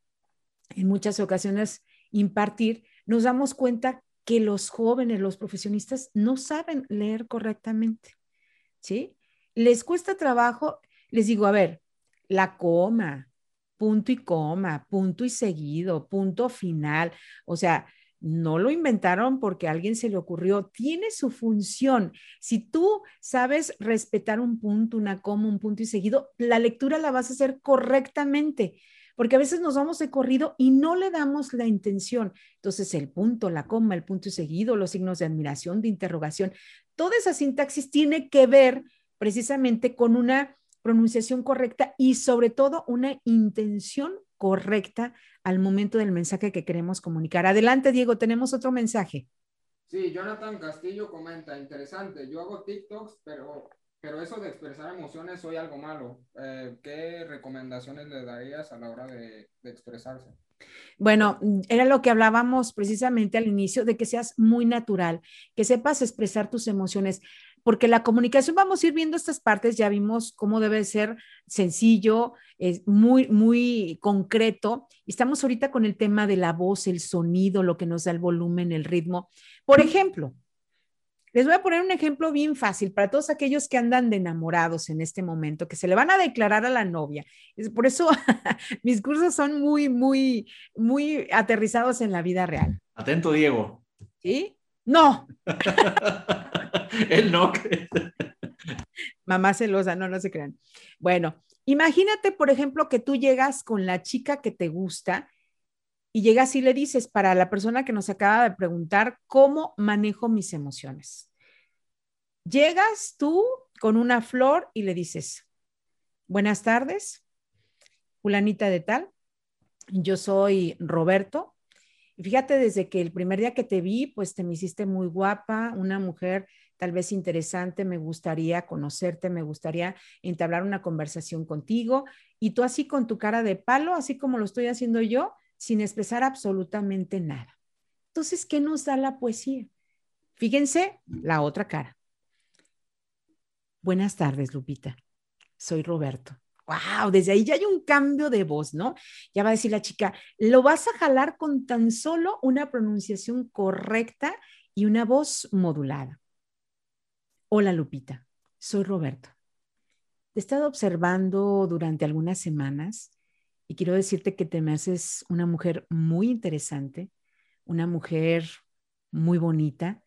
en muchas ocasiones impartir, nos damos cuenta que los jóvenes, los profesionistas, no saben leer correctamente. ¿Sí? Les cuesta trabajo, les digo, a ver, la coma, punto y coma, punto y seguido, punto final. O sea, no lo inventaron porque a alguien se le ocurrió, tiene su función. Si tú sabes respetar un punto, una coma, un punto y seguido, la lectura la vas a hacer correctamente, porque a veces nos vamos de corrido y no le damos la intención. Entonces, el punto, la coma, el punto y seguido, los signos de admiración, de interrogación, toda esa sintaxis tiene que ver precisamente con una pronunciación correcta y sobre todo una intención correcta al momento del mensaje que queremos comunicar. Adelante, Diego, tenemos otro mensaje. Sí, Jonathan Castillo comenta, interesante, yo hago TikToks, pero, pero eso de expresar emociones soy algo malo. Eh, ¿Qué recomendaciones le darías a la hora de, de expresarse? Bueno, era lo que hablábamos precisamente al inicio, de que seas muy natural, que sepas expresar tus emociones porque la comunicación, vamos a ir viendo estas partes, ya vimos cómo debe ser sencillo, es muy, muy concreto. Estamos ahorita con el tema de la voz, el sonido, lo que nos da el volumen, el ritmo. Por ejemplo, les voy a poner un ejemplo bien fácil para todos aquellos que andan de enamorados en este momento, que se le van a declarar a la novia. Por eso mis cursos son muy, muy, muy aterrizados en la vida real. Atento, Diego. ¿Sí? No. Él no. Mamá celosa, no, no se crean. Bueno, imagínate, por ejemplo, que tú llegas con la chica que te gusta y llegas y le dices para la persona que nos acaba de preguntar, ¿cómo manejo mis emociones? Llegas tú con una flor y le dices, buenas tardes, fulanita de tal, yo soy Roberto. Y fíjate, desde que el primer día que te vi, pues te me hiciste muy guapa, una mujer tal vez interesante, me gustaría conocerte, me gustaría entablar una conversación contigo y tú así con tu cara de palo, así como lo estoy haciendo yo, sin expresar absolutamente nada. Entonces, ¿qué nos da la poesía? Fíjense la otra cara. Buenas tardes, Lupita. Soy Roberto. Wow, desde ahí ya hay un cambio de voz, ¿no? Ya va a decir la chica, lo vas a jalar con tan solo una pronunciación correcta y una voz modulada. Hola Lupita, soy Roberto. Te he estado observando durante algunas semanas y quiero decirte que te me haces una mujer muy interesante, una mujer muy bonita.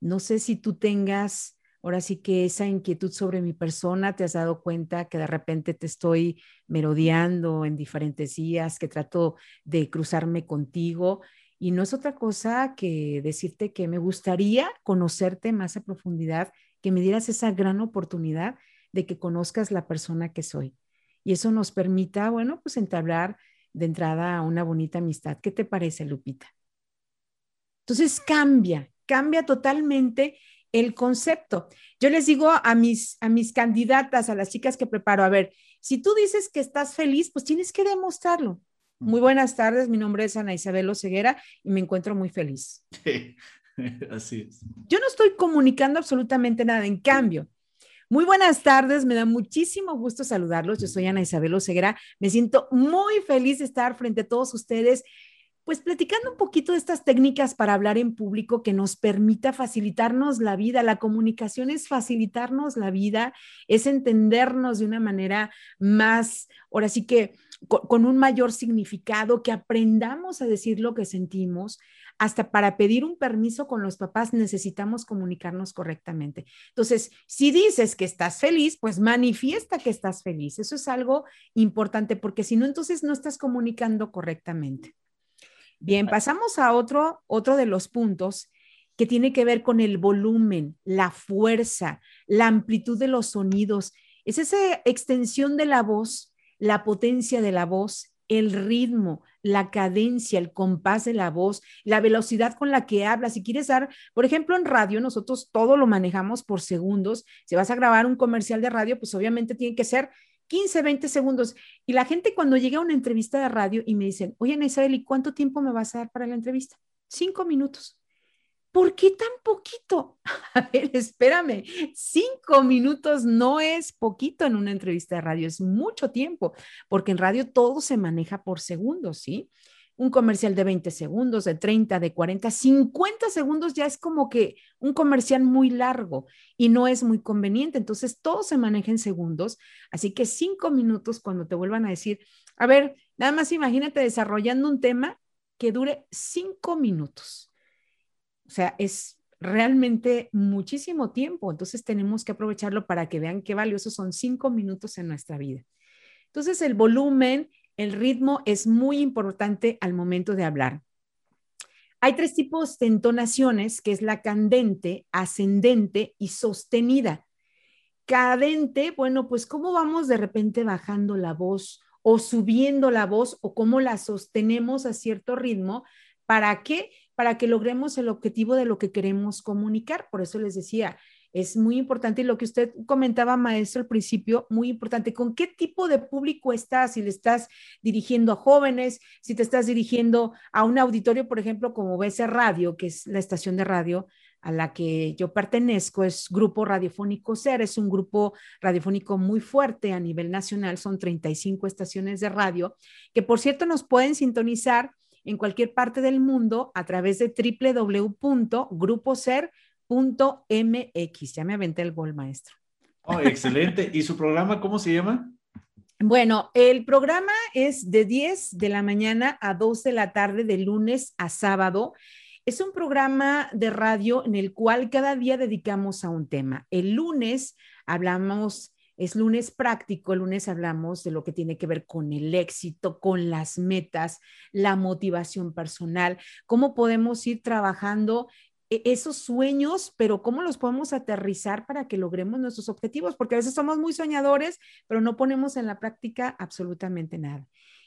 No sé si tú tengas ahora sí que esa inquietud sobre mi persona, te has dado cuenta que de repente te estoy merodeando en diferentes días, que trato de cruzarme contigo y no es otra cosa que decirte que me gustaría conocerte más a profundidad, que me dieras esa gran oportunidad de que conozcas la persona que soy. Y eso nos permita, bueno, pues entablar de entrada una bonita amistad. ¿Qué te parece, Lupita? Entonces cambia, cambia totalmente el concepto. Yo les digo a mis, a mis candidatas, a las chicas que preparo, a ver, si tú dices que estás feliz, pues tienes que demostrarlo. Muy buenas tardes, mi nombre es Ana Isabel Oseguera y me encuentro muy feliz. así es. Yo no estoy comunicando absolutamente nada, en cambio, muy buenas tardes, me da muchísimo gusto saludarlos. Yo soy Ana Isabel Oseguera, me siento muy feliz de estar frente a todos ustedes pues platicando un poquito de estas técnicas para hablar en público que nos permita facilitarnos la vida. La comunicación es facilitarnos la vida, es entendernos de una manera más, ahora sí que con, un mayor significado, que aprendamos a decir lo que sentimos. Hasta para pedir un permiso con los papás necesitamos comunicarnos correctamente. Entonces, si dices que estás feliz, pues manifiesta que estás feliz. Eso es algo importante porque si no, entonces no estás comunicando correctamente. Bien, pasamos a otro, otro de los puntos que tiene que ver con el volumen, la fuerza, la amplitud de los sonidos. Es esa extensión de la voz la potencia de la voz, el ritmo, la cadencia, el compás de la voz, la velocidad con la que hablas. Si quieres dar, por ejemplo, en radio, nosotros todo lo manejamos por segundos. Si vas a grabar un comercial de radio, pues obviamente tiene que ser 15, 20 segundos. Y la gente cuando llega a una entrevista de radio y me dicen, oye, Isabel, ¿y cuánto tiempo me vas a dar para la entrevista? Cinco minutos. ¿Por qué tan poquito? A ver, espérame, cinco minutos no es poquito en una entrevista de radio, es mucho tiempo, porque en radio todo se maneja por segundos, ¿sí? Un comercial de 20 segundos, de 30, de 40, 50 segundos ya es como que un comercial muy largo y no es muy conveniente. Entonces, todo se maneja en segundos. Así que cinco minutos cuando te vuelvan a decir, a ver, nada más imagínate desarrollando un tema que dure cinco minutos o sea, es realmente muchísimo tiempo, entonces tenemos que aprovecharlo para que vean qué valiosos son cinco minutos en nuestra vida. Entonces, el volumen, el ritmo es muy importante al momento de hablar. Hay tres tipos de entonaciones, que es la candente, ascendente y sostenida. cadente, bueno, pues cómo vamos de repente bajando la voz o subiendo la voz o cómo la sostenemos a cierto ritmo. ¿Para qué? Para que logremos el objetivo de lo que queremos comunicar. Por eso les decía, es muy importante y lo que usted comentaba, maestro, al principio, muy importante, ¿con qué tipo de público estás? Si le estás dirigiendo a jóvenes, si te estás dirigiendo a un auditorio, por ejemplo, como BC Radio, que es la estación de radio a la que yo pertenezco, es Grupo Radiofónico SER, es un grupo radiofónico muy fuerte a nivel nacional, son 35 estaciones de radio, que por cierto nos pueden sintonizar en cualquier parte del mundo a través de www.gruposer.com .mx. Ya me aventé el gol, maestro. Oh, excelente. ¿Y su programa cómo se llama? Bueno, el programa es de 10 de la mañana a 2 de la tarde, de lunes a sábado. Es un programa de radio en el cual cada día dedicamos a un tema. El lunes hablamos, es lunes práctico, el lunes hablamos de lo que tiene que ver con el éxito, con las metas, la motivación personal, cómo podemos ir trabajando esos sueños, pero cómo los podemos aterrizar para que logremos nuestros objetivos, porque a veces somos muy soñadores, pero no ponemos en la práctica absolutamente nada.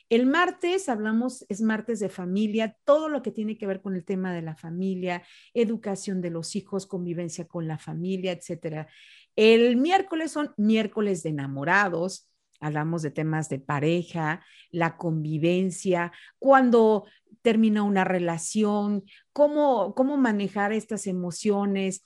El martes hablamos, es martes de familia, todo lo que tiene que ver con el tema de la familia, educación de los hijos, convivencia con la familia, etcétera. El miércoles son miércoles de enamorados, hablamos de temas de pareja, la convivencia, cuando termina una relación, cómo, cómo manejar estas emociones.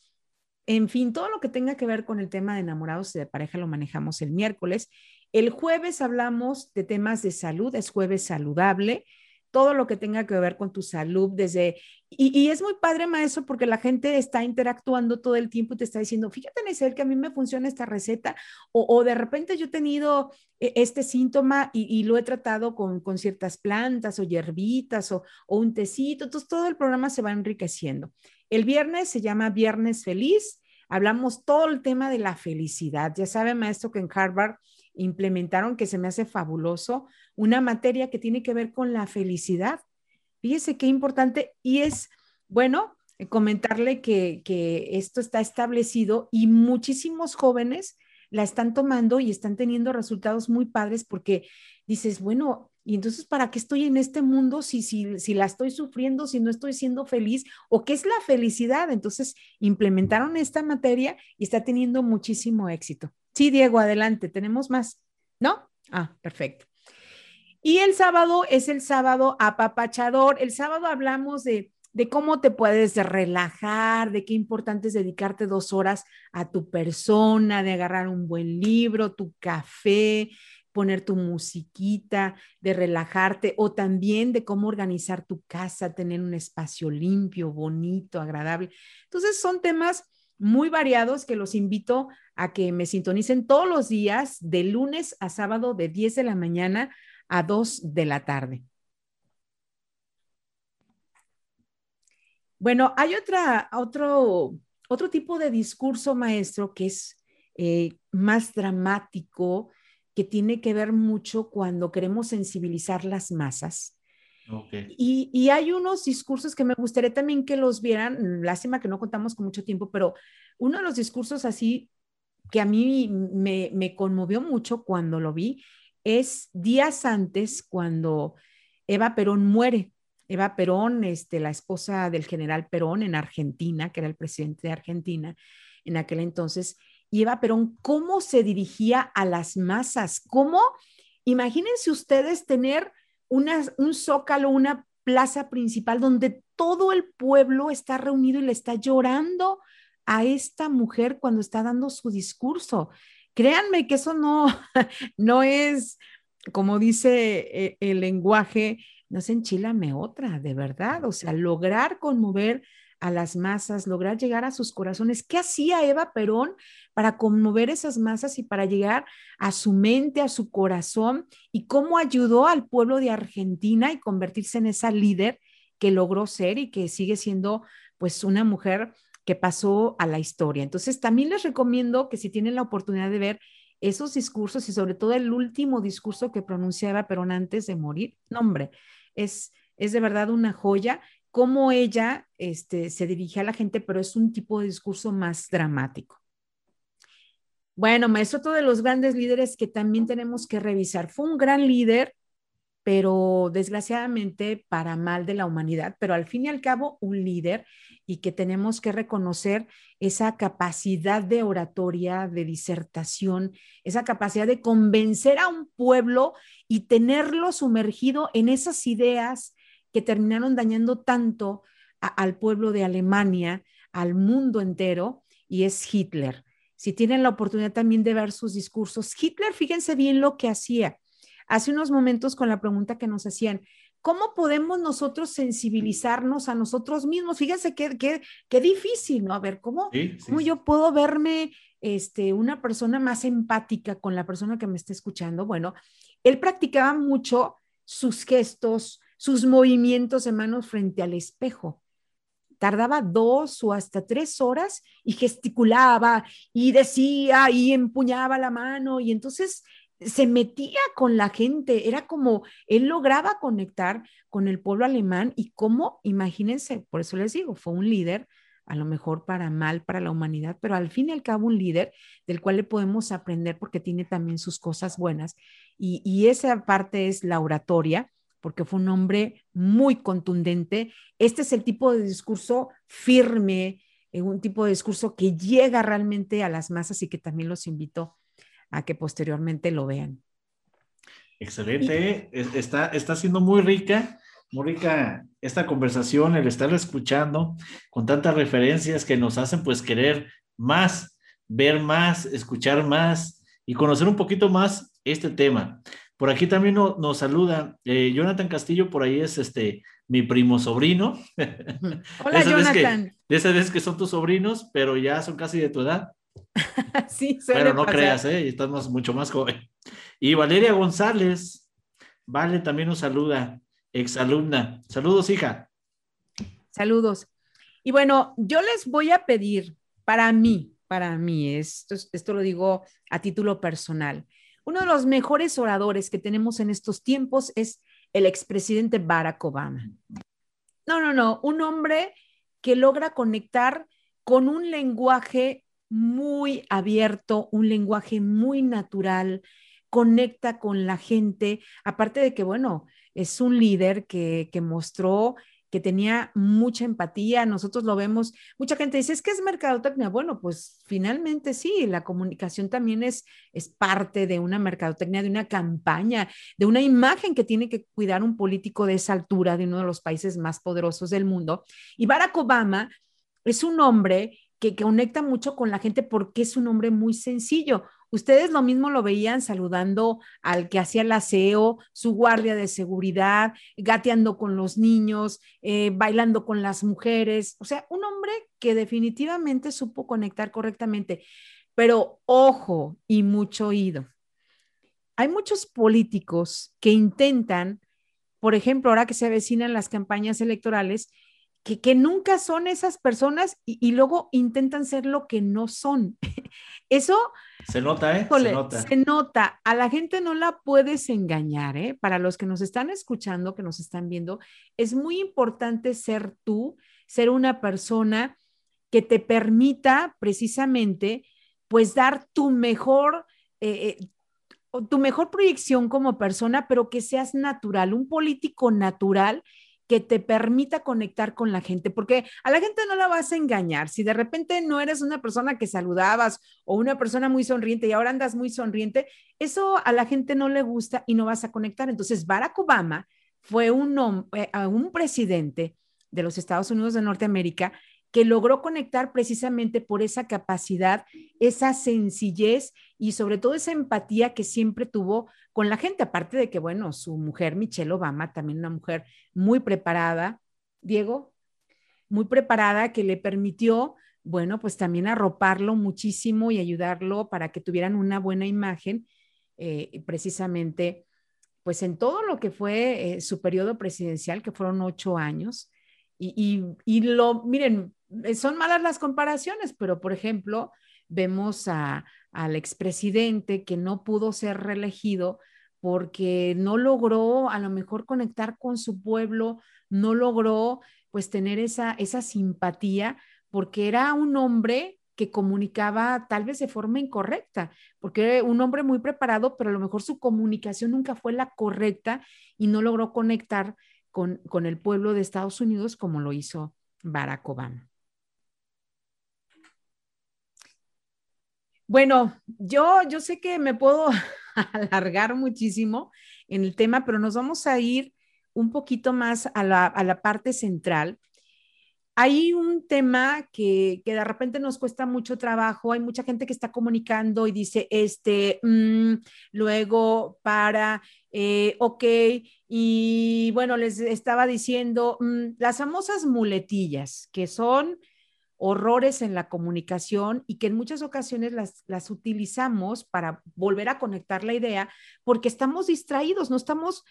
En fin, todo lo que tenga que ver con el tema de enamorados y de pareja lo manejamos el miércoles. El jueves hablamos de temas de salud, es jueves saludable todo lo que tenga que ver con tu salud, desde, y, es muy padre, maestro, porque la gente está interactuando todo el tiempo y te está diciendo, fíjate, Nesel, que a mí me funciona esta receta, o, de repente yo he tenido eh, este síntoma y, lo he tratado con, ciertas plantas o hierbitas o, o un tecito, entonces todo el programa se va enriqueciendo. El viernes se llama Viernes Feliz, hablamos todo el tema de la felicidad. Ya sabe, maestro, que en Harvard implementaron, que se me hace fabuloso, una materia que tiene que ver con la felicidad. Fíjese qué importante y es, bueno, eh, comentarle que, esto está establecido y muchísimos jóvenes la están tomando y están teniendo resultados muy padres porque dices, bueno, y entonces, ¿para qué estoy en este mundo si, si, si la estoy sufriendo, si no estoy siendo feliz? ¿O qué es la felicidad? Entonces, implementaron esta materia y está teniendo muchísimo éxito. Sí, Diego, adelante, tenemos más. ¿No? Ah, perfecto. Y el sábado es el sábado apapachador. El sábado hablamos de, de cómo te puedes relajar, de qué importante es dedicarte dos horas a tu persona, de agarrar un buen libro, tu café, poner tu musiquita, de relajarte o también de cómo organizar tu casa, tener un espacio limpio, bonito, agradable. Entonces son temas muy variados que los invito a que me sintonicen todos los días, de lunes a sábado, de 10 de la mañana a 2 de la tarde. Bueno, hay otra, otro, otro tipo de discurso, maestro, que es eh, más dramático, que tiene que ver mucho cuando queremos sensibilizar las masas. Y, hay unos discursos que me gustaría también que los vieran, lástima que no contamos con mucho tiempo, pero uno de los discursos así que a mí me, me conmovió mucho cuando lo vi es días antes cuando Eva Perón muere. Eva Perón, este, la esposa del general Perón en Argentina, que era el presidente de Argentina en aquel entonces, y Eva Perón, cómo se dirigía a las masas, cómo, imagínense ustedes tener un zócalo, una plaza principal donde todo el pueblo está reunido y le está llorando a esta mujer cuando está dando su discurso. Créanme que eso no, no es, como dice eh, el lenguaje, no es enchilame otra, de verdad. O sea, lograr conmover a las masas, lograr llegar a sus corazones. ¿Qué hacía Eva Perón para conmover esas masas y para llegar a su mente, a su corazón? ¿Y cómo ayudó al pueblo de Argentina y convertirse en esa líder que logró ser y que sigue siendo pues una mujer que pasó a la historia? Entonces, también les recomiendo que si tienen la oportunidad de ver esos discursos y sobre todo el último discurso que pronunciaba Perón antes de morir, no hombre, es, es de verdad una joya cómo ella este, se dirige a la gente, pero es un tipo de discurso más dramático. Bueno, maestro, otro de los grandes líderes que también tenemos que revisar. Fue un gran líder, pero desgraciadamente para mal de la humanidad, pero al fin y al cabo un líder y que tenemos que reconocer esa capacidad de oratoria, de disertación, esa capacidad de convencer a un pueblo y tenerlo sumergido en esas ideas que terminaron dañando tanto al pueblo de Alemania, al mundo entero, y es Hitler. Si tienen la oportunidad también de ver sus discursos, Hitler, fíjense bien lo que hacía. Hace unos momentos con la pregunta que nos hacían, ¿cómo podemos nosotros sensibilizarnos a nosotros mismos? Fíjense qué, qué, qué difícil, ¿no? A ver, ¿cómo, ¿cómo yo puedo verme este, una persona más empática con la persona que me está escuchando? Bueno, él practicaba mucho sus gestos, sus movimientos de manos frente al espejo tardaba dos o hasta tres horas y gesticulaba y decía y empuñaba la mano y entonces se metía con la gente, era como él lograba conectar con el pueblo alemán y cómo, imagínense, por eso les digo, fue un líder, a lo mejor para mal para la humanidad, pero al fin y al cabo un líder del cual le podemos aprender porque tiene también sus cosas buenas. Y, y esa parte es la oratoria, porque fue un hombre muy contundente. Este es el tipo de discurso firme, eh, un tipo de discurso que llega realmente a las masas y que también los invito a que posteriormente lo vean. Excelente, está, está siendo muy rica, muy rica esta conversación, el estar escuchando con tantas referencias que nos hacen pues querer más, ver más, escuchar más y conocer un poquito más este tema. Por aquí también nos saluda eh, Jonathan Castillo, por ahí es este mi primo sobrino. Hola, Jonathan. de esas veces que son tus sobrinos, pero ya son casi de tu edad. sí, Pero no creas, ¿eh? Estás mucho más joven. Y Valeria González, Vale, también nos saluda, exalumna. Saludos, hija. Saludos. Y bueno, yo les voy a pedir, para mí, para mí, esto, esto lo digo a título personal, uno de los mejores oradores que tenemos en estos tiempos es el expresidente Barack Obama. No, no, no, un hombre que logra conectar con un lenguaje muy abierto, un lenguaje muy natural, conecta con la gente, aparte de que, bueno, es un líder que, que mostró que tenía mucha empatía, nosotros lo vemos, mucha gente dice, es que es mercadotecnia. Bueno, pues finalmente sí, la comunicación también es, es parte de una mercadotecnia, de una campaña, de una imagen que tiene que cuidar un político de esa altura, de uno de los países más poderosos del mundo. Y Barack Obama es un hombre que, que conecta mucho con la gente porque es un hombre muy sencillo. Ustedes lo mismo lo veían saludando al que hacía el aseo, su guardia de seguridad, gateando con los niños, eh, bailando con las mujeres. O sea, un hombre que definitivamente supo conectar correctamente. Pero ojo y mucho oído. Hay muchos políticos que intentan, por ejemplo, ahora que se avecinan las campañas electorales, que, nunca son esas personas y, luego intentan ser lo que no son. Eso... Se nota, ¿eh? se nota. Se nota. A la gente no la puedes engañar, ¿eh? Para los que nos están escuchando, que nos están viendo, es muy importante ser tú, ser una persona que te permita precisamente, pues, dar tu mejor... Eh, eh, tu mejor proyección como persona, pero que seas natural, un político natural que te permita conectar con la gente, porque a la gente no la vas a engañar. Si de repente no eres una persona que saludabas o una persona muy sonriente y ahora andas muy sonriente, eso a la gente no le gusta y no vas a conectar. Entonces, Barack Obama fue un, eh, un presidente de los Estados Unidos de Norteamérica que logró conectar precisamente por esa capacidad, esa sencillez y sobre todo esa empatía que siempre tuvo con la gente, aparte de que, bueno, su mujer, Michelle Obama, también una mujer muy preparada, Diego, muy preparada, que le permitió, bueno, pues también arroparlo muchísimo y ayudarlo para que tuvieran una buena imagen, eh, precisamente, pues en todo lo que fue eh, su periodo presidencial, que fueron ocho años. Y, y, lo, miren, eh, son malas las comparaciones, pero por ejemplo, vemos a, al expresidente que no pudo ser reelegido porque no logró a lo mejor conectar con su pueblo, no logró pues tener esa, esa simpatía, porque era un hombre que comunicaba tal vez de forma incorrecta, porque era un hombre muy preparado, pero a lo mejor su comunicación nunca fue la correcta y no logró conectar con, con el pueblo de Estados Unidos como lo hizo Barack Obama. Bueno, yo, yo sé que me puedo alargar muchísimo en el tema, pero nos vamos a ir un poquito más a la, a la parte central. Hay un tema que, que, de repente nos cuesta mucho trabajo, hay mucha gente que está comunicando y dice, este, mm, luego para, eh, ok, y bueno, les estaba diciendo, mm, las famosas muletillas, que son horrores en la comunicación y que en muchas ocasiones las, las utilizamos para volver a conectar la idea porque estamos distraídos, no estamos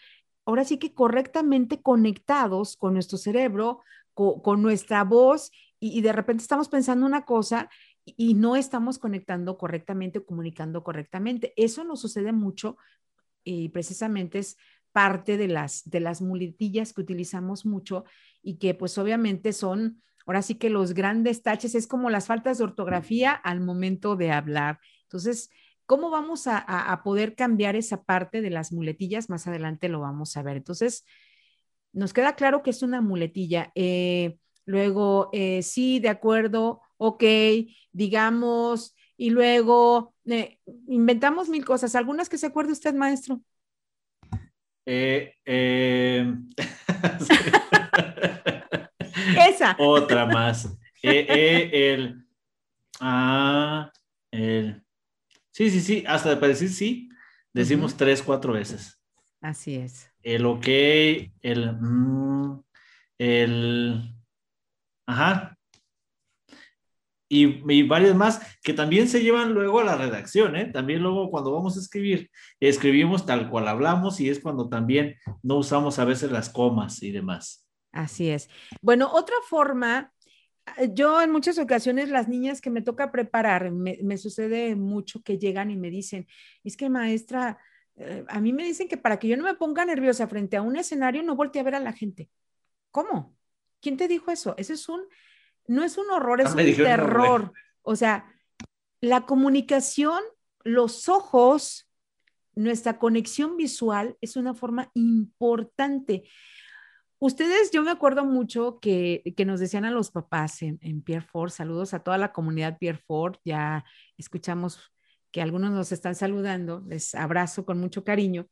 ahora sí que correctamente conectados con nuestro cerebro, con, nuestra voz y, de repente estamos pensando una cosa y, no estamos conectando correctamente, comunicando correctamente. Eso nos sucede mucho y precisamente es parte de las, de las muletillas que utilizamos mucho y que pues obviamente son Ahora sí que los grandes taches es como las faltas de ortografía al momento de hablar. Entonces, ¿cómo vamos a, poder cambiar esa parte de las muletillas? Más adelante lo vamos a ver. Entonces, nos queda claro que es una muletilla. Eh, luego, eh, sí, de acuerdo, ok, digamos, y luego eh, inventamos mil cosas. ¿Algunas que se acuerde usted, maestro? Esa. Otra más. E, e, el. Ah, el. Sí, sí, sí. Hasta para decir sí, decimos uh -huh. tres, cuatro veces. Así es. El ok, el. Mm, el. Ajá. Y, y, varias más que también se llevan luego a la redacción, ¿eh? También luego cuando vamos a escribir, escribimos tal cual hablamos y es cuando también no usamos a veces las comas y demás. Así es. Bueno, otra forma, yo en muchas ocasiones las niñas que me toca preparar, me, me sucede mucho que llegan y me dicen, es que maestra, eh, a mí me dicen que para que yo no me ponga nerviosa frente a un escenario, no voltee a ver a la gente. ¿Cómo? ¿Quién te dijo eso? Ese es un, no es un horror, es ah, un terror. No, o sea, la comunicación, los ojos, nuestra conexión visual es una forma importante. Ustedes, yo me acuerdo mucho que, que nos decían a los papás en, en Pierre Fort, saludos a toda la comunidad Pierre Fort, ya escuchamos que algunos nos están saludando, les abrazo con mucho cariño,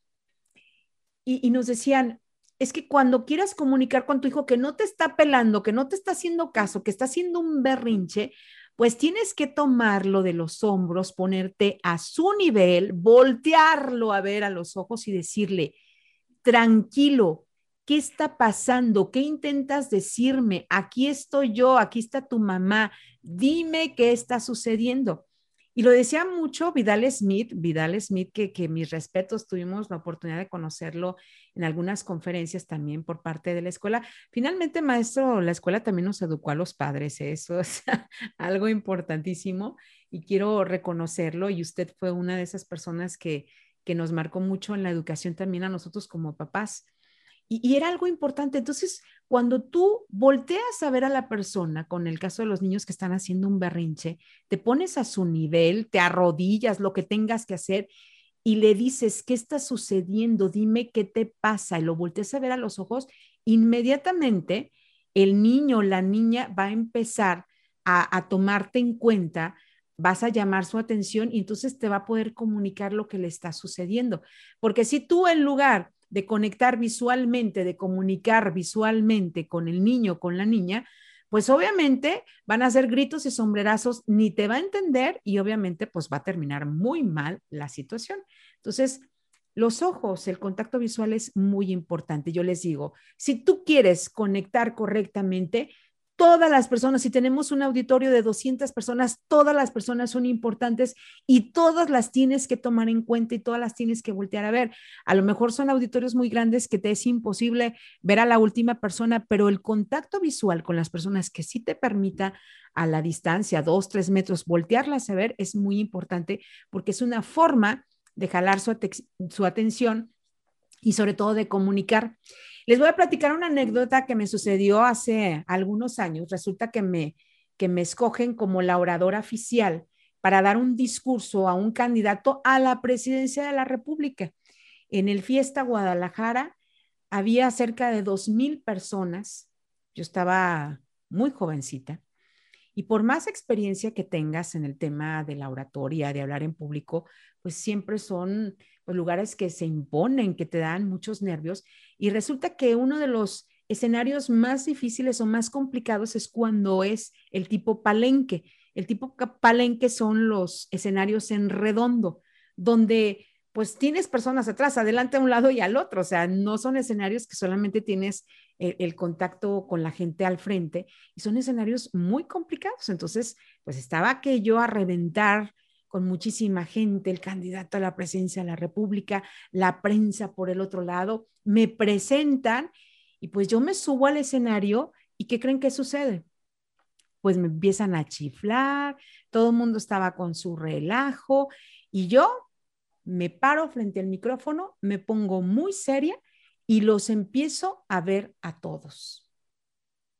y, y nos decían, es que cuando quieras comunicar con tu hijo que no te está pelando, que no te está haciendo caso, que está haciendo un berrinche, pues tienes que tomarlo de los hombros, ponerte a su nivel, voltearlo a ver a los ojos y decirle, tranquilo, ¿qué está pasando? ¿Qué intentas decirme? Aquí estoy yo, aquí está tu mamá, dime qué está sucediendo. Y lo decía mucho Vidal Smith, Vidal Smith, que, que mis respetos, tuvimos la oportunidad de conocerlo en algunas conferencias también por parte de la escuela. Finalmente, maestro, la escuela también nos educó a los padres, ¿eh? eso es algo importantísimo y quiero reconocerlo y usted fue una de esas personas que, que nos marcó mucho en la educación también a nosotros como papás. Y, era algo importante. Entonces, cuando tú volteas a ver a la persona, con el caso de los niños que están haciendo un berrinche, te pones a su nivel, te arrodillas, lo que tengas que hacer y le dices, ¿qué está sucediendo? Dime qué te pasa. Y lo volteas a ver a los ojos, inmediatamente el niño, la niña va a empezar a, a tomarte en cuenta vas a llamar su atención y entonces te va a poder comunicar lo que le está sucediendo. Porque si tú en lugar de conectar visualmente, de comunicar visualmente con el niño, con la niña, pues obviamente van a ser gritos y sombrerazos, ni te va a entender y obviamente pues va a terminar muy mal la situación. Entonces, los ojos, el contacto visual es muy importante. Yo les digo, si tú quieres conectar correctamente, todas las personas, si tenemos un auditorio de 200 personas, todas las personas son importantes y todas las tienes que tomar en cuenta y todas las tienes que voltear a ver. A lo mejor son auditorios muy grandes que te es imposible ver a la última persona, pero el contacto visual con las personas que sí te permita a la distancia, dos, tres metros, voltearlas a ver es muy importante porque es una forma de jalar su, su atención y sobre todo de comunicar. Les voy a platicar una anécdota que me sucedió hace algunos años. Resulta que me, que me escogen como la oradora oficial para dar un discurso a un candidato a la presidencia de la República. En el Fiesta Guadalajara había cerca de dos mil personas. Yo estaba muy jovencita. Y por más experiencia que tengas en el tema de la oratoria, de hablar en público, pues siempre son pues, lugares que se imponen, que te dan muchos nervios. Y resulta que uno de los escenarios más difíciles o más complicados es cuando es el tipo palenque. El tipo palenque son los escenarios en redondo, donde pues tienes personas atrás, adelante a un lado y al otro, o sea, no son escenarios que solamente tienes el, contacto con la gente al frente, y son escenarios muy complicados. Entonces, pues estaba aquello a reventar con muchísima gente, el candidato a la presidencia de la República, la prensa por el otro lado, me presentan y pues yo me subo al escenario y ¿qué creen que sucede? Pues me empiezan a chiflar, todo el mundo estaba con su relajo y yo me paro frente al micrófono, me pongo muy seria y los empiezo a ver a todos.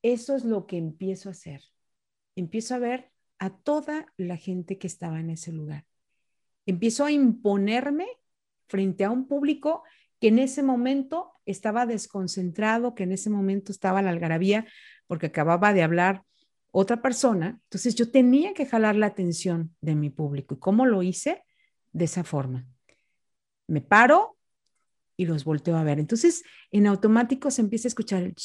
Eso es lo que empiezo a hacer. Empiezo a ver a toda la gente que estaba en ese lugar. Empiezo a imponerme frente a un público que en ese momento estaba desconcentrado, que en ese momento estaba la algarabía, porque acababa de hablar otra persona. Entonces yo tenía que jalar la atención de mi público. ¿Y cómo lo hice? De esa forma. Me paro, y los volteo a ver. Entonces, en automático se empieza a escuchar el... O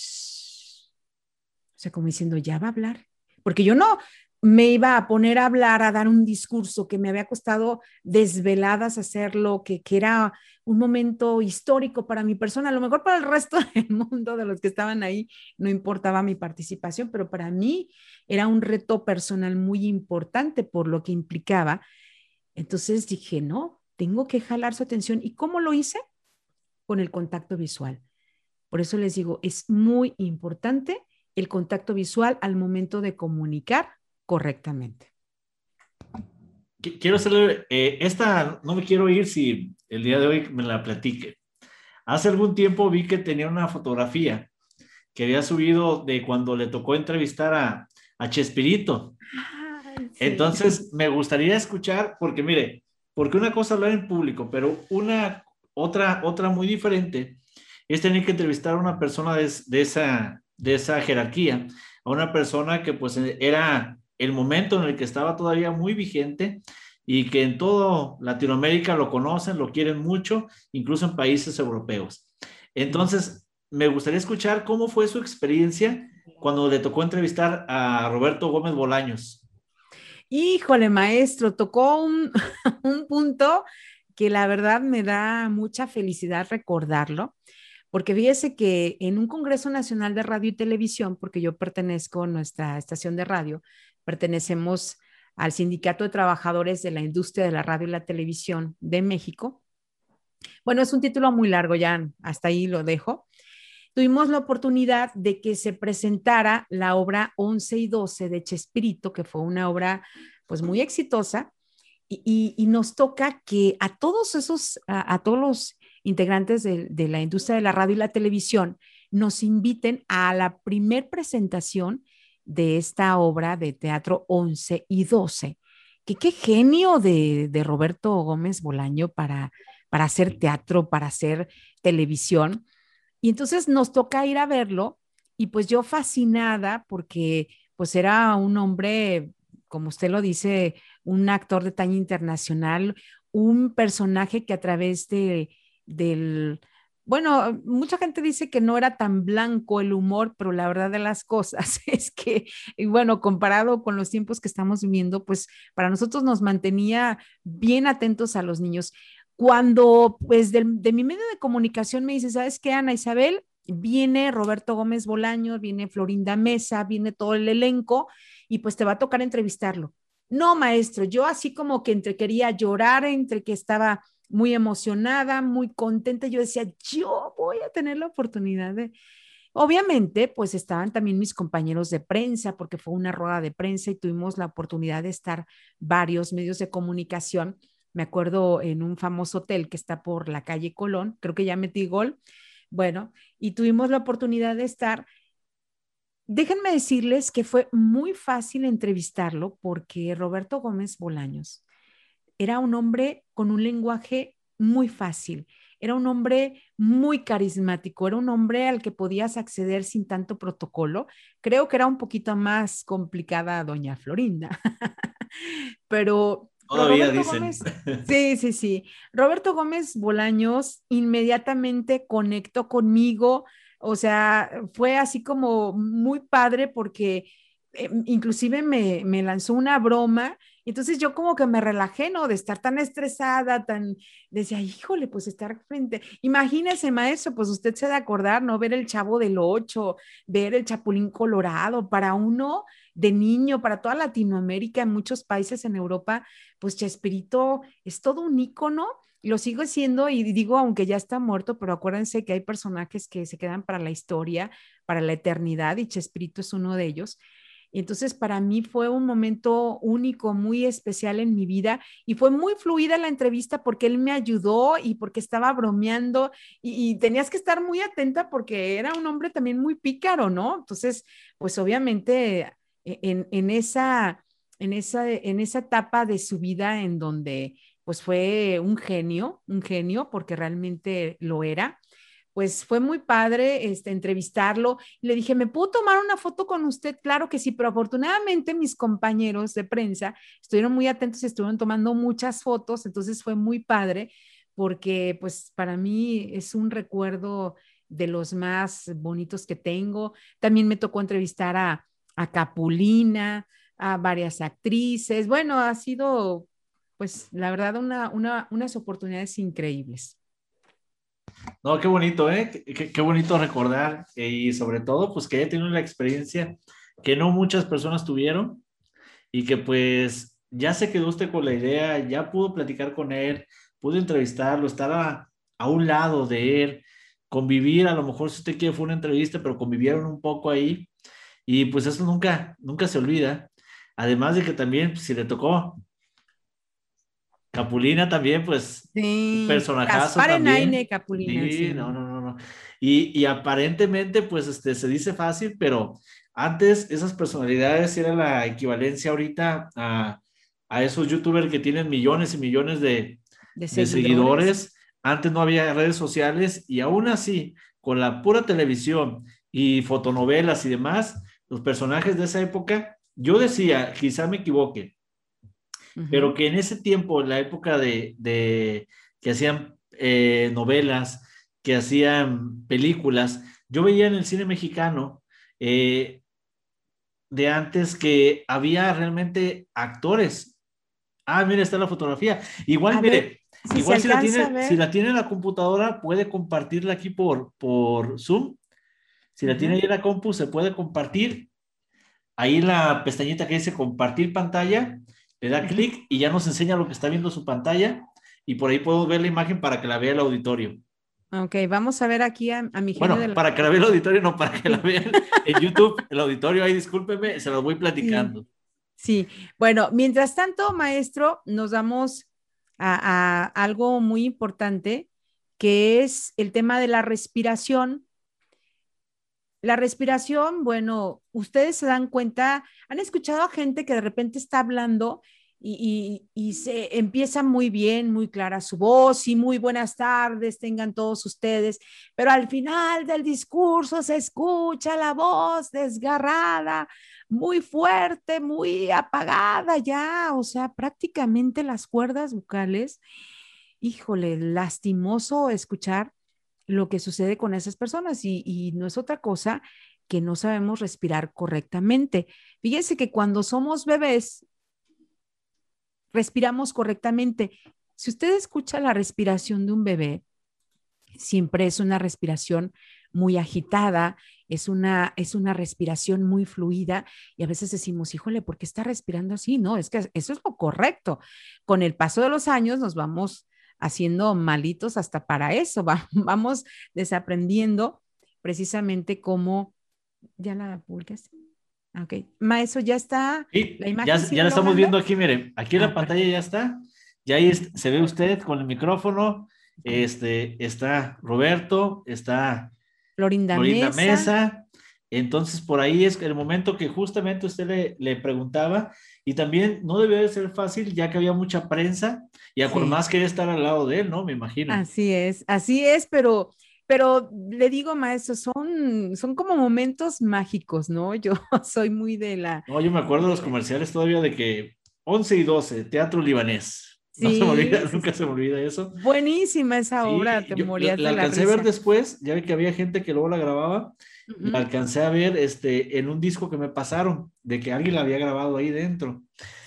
sea, como diciendo, ya va a hablar. Porque yo no me iba a poner a hablar, a dar un discurso que me había costado desveladas hacerlo, que, que era un momento histórico para mi persona. A lo mejor para el resto del mundo de los que estaban ahí no importaba mi participación, pero para mí era un reto personal muy importante por lo que implicaba. Entonces dije, no, tengo que jalar su atención. ¿Y cómo lo hice? con el contacto visual. Por eso les digo, es muy importante el contacto visual al momento de comunicar correctamente. Quiero hacerle, eh, esta no me quiero ir si el día de hoy me la platique. Hace algún tiempo vi que tenía una fotografía que había subido de cuando le tocó entrevistar a, a Chespirito. Entonces, me gustaría escuchar, porque mire, porque una cosa hablar en público, pero una otra, otra muy diferente es tener que entrevistar a una persona de, esa, de esa jerarquía, a una persona que pues era el momento en el que estaba todavía muy vigente y que en todo Latinoamérica lo conocen, lo quieren mucho, incluso en países europeos. Entonces, me gustaría escuchar cómo fue su experiencia cuando le tocó entrevistar a Roberto Gómez Bolaños. Híjole, maestro, tocó un, un punto que la verdad me da mucha felicidad recordarlo, porque fíjese que en un Congreso Nacional de Radio y Televisión, porque yo pertenezco a nuestra estación de radio, pertenecemos al Sindicato de Trabajadores de la Industria de la Radio y la Televisión de México. Bueno, es un título muy largo, ya hasta ahí lo dejo. Tuvimos la oportunidad de que se presentara la obra 11 y 12 de Chespirito, que fue una obra pues muy exitosa y, nos toca que a todos esos, a, todos los integrantes de, la industria de la radio y la televisión, nos inviten a la primer presentación de esta obra de teatro 11 y 12. Que qué genio de, de Roberto Gómez Bolaño para, para hacer teatro, para hacer televisión. Y entonces nos toca ir a verlo y pues yo fascinada porque pues era un hombre, como usted lo dice, un actor de talla internacional, un personaje que a través de, del, bueno, mucha gente dice que no era tan blanco el humor, pero la verdad de las cosas es que, bueno, comparado con los tiempos que estamos viviendo, pues para nosotros nos mantenía bien atentos a los niños. Cuando, pues, de, de mi medio de comunicación me dice, ¿sabes qué, Ana Isabel? Viene Roberto Gómez Bolaño, viene Florinda Mesa, viene todo el elenco y pues te va a tocar entrevistarlo. No, maestro, yo así como que entre quería llorar, entre que estaba muy emocionada, muy contenta, yo decía, yo voy a tener la oportunidad de... Obviamente, pues estaban también mis compañeros de prensa, porque fue una rueda de prensa y tuvimos la oportunidad de estar varios medios de comunicación. Me acuerdo en un famoso hotel que está por la calle Colón, creo que ya metí gol. Bueno, y tuvimos la oportunidad de estar déjenme decirles que fue muy fácil entrevistarlo porque Roberto Gómez Bolaños era un hombre con un lenguaje muy fácil, era un hombre muy carismático, era un hombre al que podías acceder sin tanto protocolo. Creo que era un poquito más complicada doña Florinda, pero... Todavía dicen. sí, sí, sí. Roberto Gómez Bolaños inmediatamente conectó conmigo, o sea, fue así como muy padre porque eh, inclusive me, me lanzó una broma entonces yo como que me relajé, ¿no? De estar tan estresada, tan, decía, híjole, pues estar frente, imagínese, maestro, pues usted se de acordar, ¿no? Ver el chavo del ocho, ver el chapulín colorado, para uno de niño, para toda Latinoamérica, en muchos países en Europa, pues Chespirito es todo un ícono lo sigo siendo y digo, aunque ya está muerto, pero acuérdense que hay personajes que se quedan para la historia, para la eternidad, y Chespirito es uno de ellos. Y entonces para mí fue un momento único, muy especial en mi vida y fue muy fluida la entrevista porque él me ayudó y porque estaba bromeando y, tenías que estar muy atenta porque era un hombre también muy pícaro, ¿no? Entonces, pues obviamente e, en, en, esa, en, esa, en esa etapa de su vida en donde pues fue un genio, un genio porque realmente lo era pues fue muy padre este, entrevistarlo. Le dije, ¿me puedo tomar una foto con usted? Claro que sí, pero afortunadamente mis compañeros de prensa estuvieron muy atentos y estuvieron tomando muchas fotos, entonces fue muy padre porque pues para mí es un recuerdo de los más bonitos que tengo. También me tocó entrevistar a, a Capulina, a varias actrices. Bueno, ha sido pues la verdad una, una, unas oportunidades increíbles. No, qué bonito, ¿eh? Qué, bonito recordar y sobre todo, pues que haya tenido la experiencia que no muchas personas tuvieron y que pues ya se quedó usted con la idea, ya pudo platicar con él, pudo entrevistarlo, estar a, a un lado de él, convivir, a lo mejor si usted quiere fue una entrevista, pero convivieron un poco ahí y pues eso nunca, nunca se olvida. Además de que también, pues, si le tocó Capulina también, pues, sí, personajazo también. Capulina. Sí, no, no, no, no. Y, y, aparentemente, pues, este, se dice fácil, pero antes esas personalidades eran la equivalencia ahorita a, a esos youtubers que tienen millones y millones de, de, seguidores. Antes no había redes sociales y aún así, con la pura televisión y fotonovelas y demás, los personajes de esa época, yo decía, quizá me equivoque, pero que en ese tiempo, en la época de, de que hacían eh, novelas, que hacían películas, yo veía en el cine mexicano eh, de antes que había realmente actores. Ah, mire, está la fotografía. Igual, mire, igual si la, tiene, si la tiene en la computadora, puede compartirla aquí por, por Zoom. Si la tiene ahí en la compu, se puede compartir. Ahí la pestañita que dice compartir pantalla le da clic y ya nos enseña lo que está viendo su pantalla y por ahí podemos ver la imagen para que la vea el auditorio. Ok, vamos a ver aquí a, mi Bueno, para que la vea el auditorio, no para que la vean en YouTube, el auditorio, ahí discúlpeme, se lo voy platicando. Sí. bueno, mientras tanto, maestro, nos damos a, a algo muy importante, que es el tema de la respiración. La respiración, bueno, ustedes se dan cuenta, han escuchado a gente que de repente está hablando y, se empieza muy bien, muy clara su voz y muy buenas tardes tengan todos ustedes, pero al final del discurso se escucha la voz desgarrada, muy fuerte, muy apagada ya, o sea, prácticamente las cuerdas vocales, híjole, lastimoso escuchar lo que sucede con esas personas y, no es otra cosa que no sabemos respirar correctamente. Fíjense que cuando somos bebés, respiramos correctamente. Si usted escucha la respiración de un bebé, siempre es una respiración muy agitada, es una, es una respiración muy fluida y a veces decimos, híjole, ¿por qué está respirando así? No, es que eso es lo correcto. Con el paso de los años nos vamos haciendo malitos hasta para eso, vamos desaprendiendo precisamente cómo, ya la publicaste. Ok, Maestro, ya está. la imagen ya, ya la estamos viendo aquí, miren, aquí en la ah, pantalla ya está. Ya ahí se ve usted con el micrófono. Este, está Roberto, está Florinda, Mesa. Entonces, por ahí es el momento que justamente usted le, le preguntaba, y también no debió de ser fácil, ya que había mucha prensa, y a por más quería estar al lado de él, ¿no? Me imagino. Así es, así es, pero, pero le digo, maestro, son, son como momentos mágicos, ¿no? Yo soy muy de la... No, yo me acuerdo de los comerciales todavía de que 11 y 12, Teatro Libanés. No se me olvida, nunca se me olvida eso. Buenísima esa obra, te morías la, de la alcancé a ver después, ya vi que había gente que luego la grababa, la alcancé a ver este, en un disco que me pasaron, de que alguien la había grabado ahí dentro.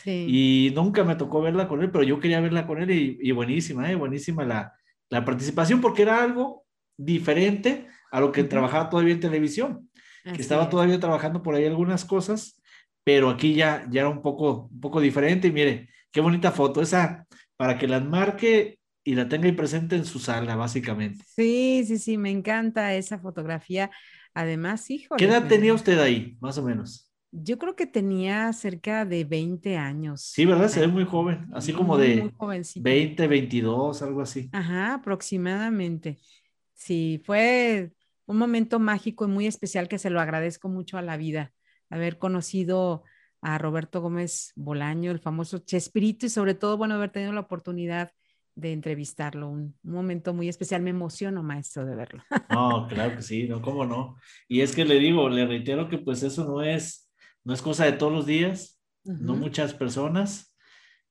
Y nunca me tocó verla con él, pero yo quería verla con él y, buenísima, ¿eh? buenísima la, la, participación, porque era algo diferente a lo que trabajaba todavía en televisión. Estaba todavía trabajando por ahí algunas cosas, pero aquí ya, ya era un poco, un poco diferente. Y mire, qué bonita foto, esa para que la marque y la tenga ahí presente en su sala, básicamente. Sí, sí, sí, me encanta esa fotografía. Además, hijo. ¿Qué edad tenía usted ahí, más o menos? Yo creo que tenía cerca de 20 años. Sí, ¿verdad? Se ve muy joven, así como de 20, 22, algo así. Ajá, aproximadamente. Sí, fue un momento mágico y muy especial que se lo agradezco mucho a la vida, haber conocido a Roberto Gómez Bolaño, el famoso Chespirito, y sobre todo, bueno, haber tenido la oportunidad de entrevistarlo, un, momento muy especial. Me emociono, maestro, de verlo. No, claro que sí, no, cómo no. Y es que le digo, le reitero que pues eso no es, no es cosa de todos los días, no muchas personas,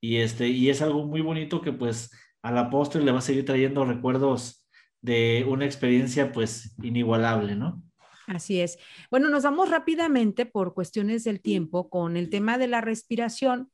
y este, y es algo muy bonito que pues a la postre le va a seguir trayendo recuerdos de una experiencia pues inigualable, ¿no? Así es. Bueno, nos vamos rápidamente por cuestiones del tiempo con el tema de la respiración.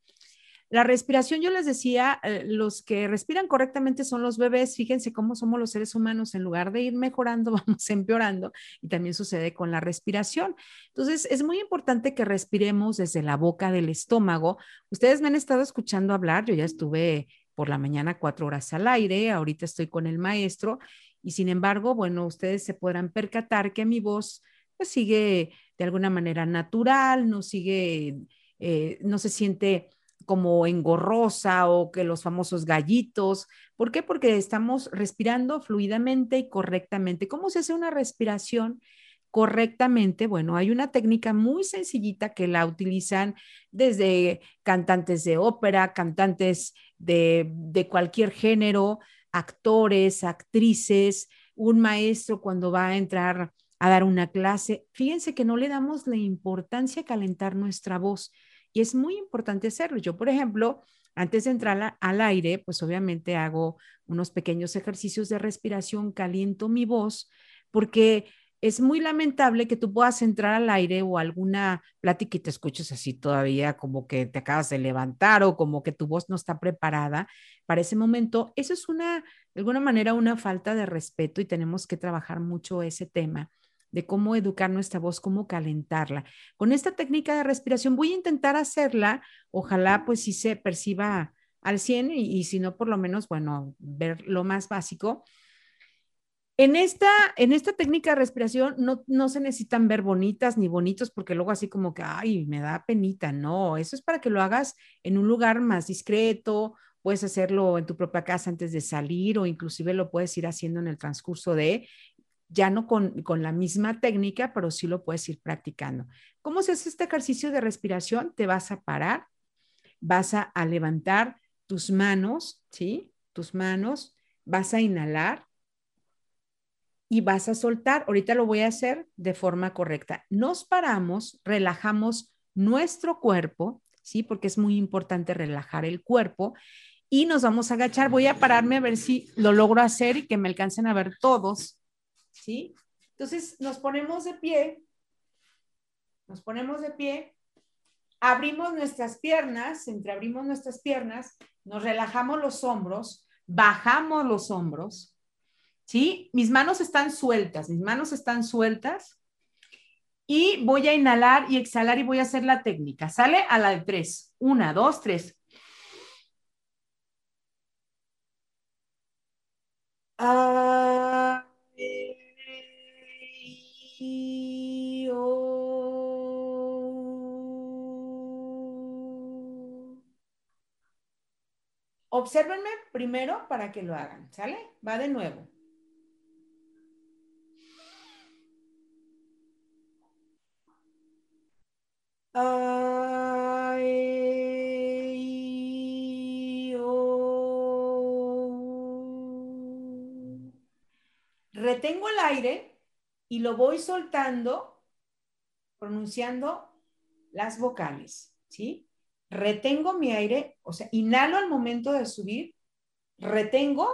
La respiración, yo les decía, eh, los que respiran correctamente son los bebés. Fíjense cómo somos los seres humanos. En lugar de ir mejorando, vamos empeorando. Y también sucede con la respiración. Entonces, es muy importante que respiremos desde la boca del estómago. Ustedes me han estado escuchando hablar. Yo ya estuve por la mañana cuatro horas al aire. Ahorita estoy con el maestro y sin embargo, bueno, ustedes se podrán percatar que mi voz pues, sigue de alguna manera natural, no sigue, eh, no se siente como engorrosa o que los famosos gallitos. ¿Por qué? Porque estamos respirando fluidamente y correctamente. ¿Cómo se hace una respiración? correctamente, bueno, hay una técnica muy sencillita que la utilizan desde cantantes de ópera, cantantes de, de cualquier género, actores, actrices, un maestro cuando va a entrar a dar una clase. Fíjense que no le damos la importancia a calentar nuestra voz y es muy importante hacerlo. Yo, por ejemplo, antes de entrar al aire, pues obviamente hago unos pequeños ejercicios de respiración, caliento mi voz, porque es muy lamentable que tú puedas entrar al aire o alguna plática y te escuches así todavía como que te acabas de levantar o como que tu voz no está preparada para ese momento. Eso es una, de alguna manera, una falta de respeto y tenemos que trabajar mucho ese tema de cómo educar nuestra voz, cómo calentarla. Con esta técnica de respiración voy a intentar hacerla, ojalá pues sí se perciba al 100 y, y si no, por lo menos, bueno, ver lo más básico en esta, en esta técnica de respiración no, no se necesitan ver bonitas ni bonitos porque luego así como que, ay, me da penita. No, eso es para que lo hagas en un lugar más discreto. Puedes hacerlo en tu propia casa antes de salir o inclusive lo puedes ir haciendo en el transcurso de, ya no con, con la misma técnica, pero sí lo puedes ir practicando. ¿Cómo se hace este ejercicio de respiración? Te vas a parar, vas a, a levantar tus manos, ¿sí? Tus manos, vas a inhalar y vas a soltar. Ahorita lo voy a hacer de forma correcta. Nos paramos, relajamos nuestro cuerpo, ¿sí? Porque es muy importante relajar el cuerpo y nos vamos a agachar. Voy a pararme a ver si lo logro hacer y que me alcancen a ver todos, ¿sí? Entonces nos ponemos de pie, nos ponemos de pie, abrimos nuestras piernas, entreabrimos nuestras piernas, nos relajamos los hombros, bajamos los hombros, ¿sí? Mis manos están sueltas, mis manos están sueltas. Y voy a inhalar y exhalar y voy a hacer la técnica. Sale a la de tres. Una, dos, tres. Obsérvenme primero para que lo hagan, ¿sale? Va de nuevo. E, Retengo el aire y lo voy soltando pronunciando las vocales, ¿sí? Retengo mi aire, o sea, inhalo al momento de subir, retengo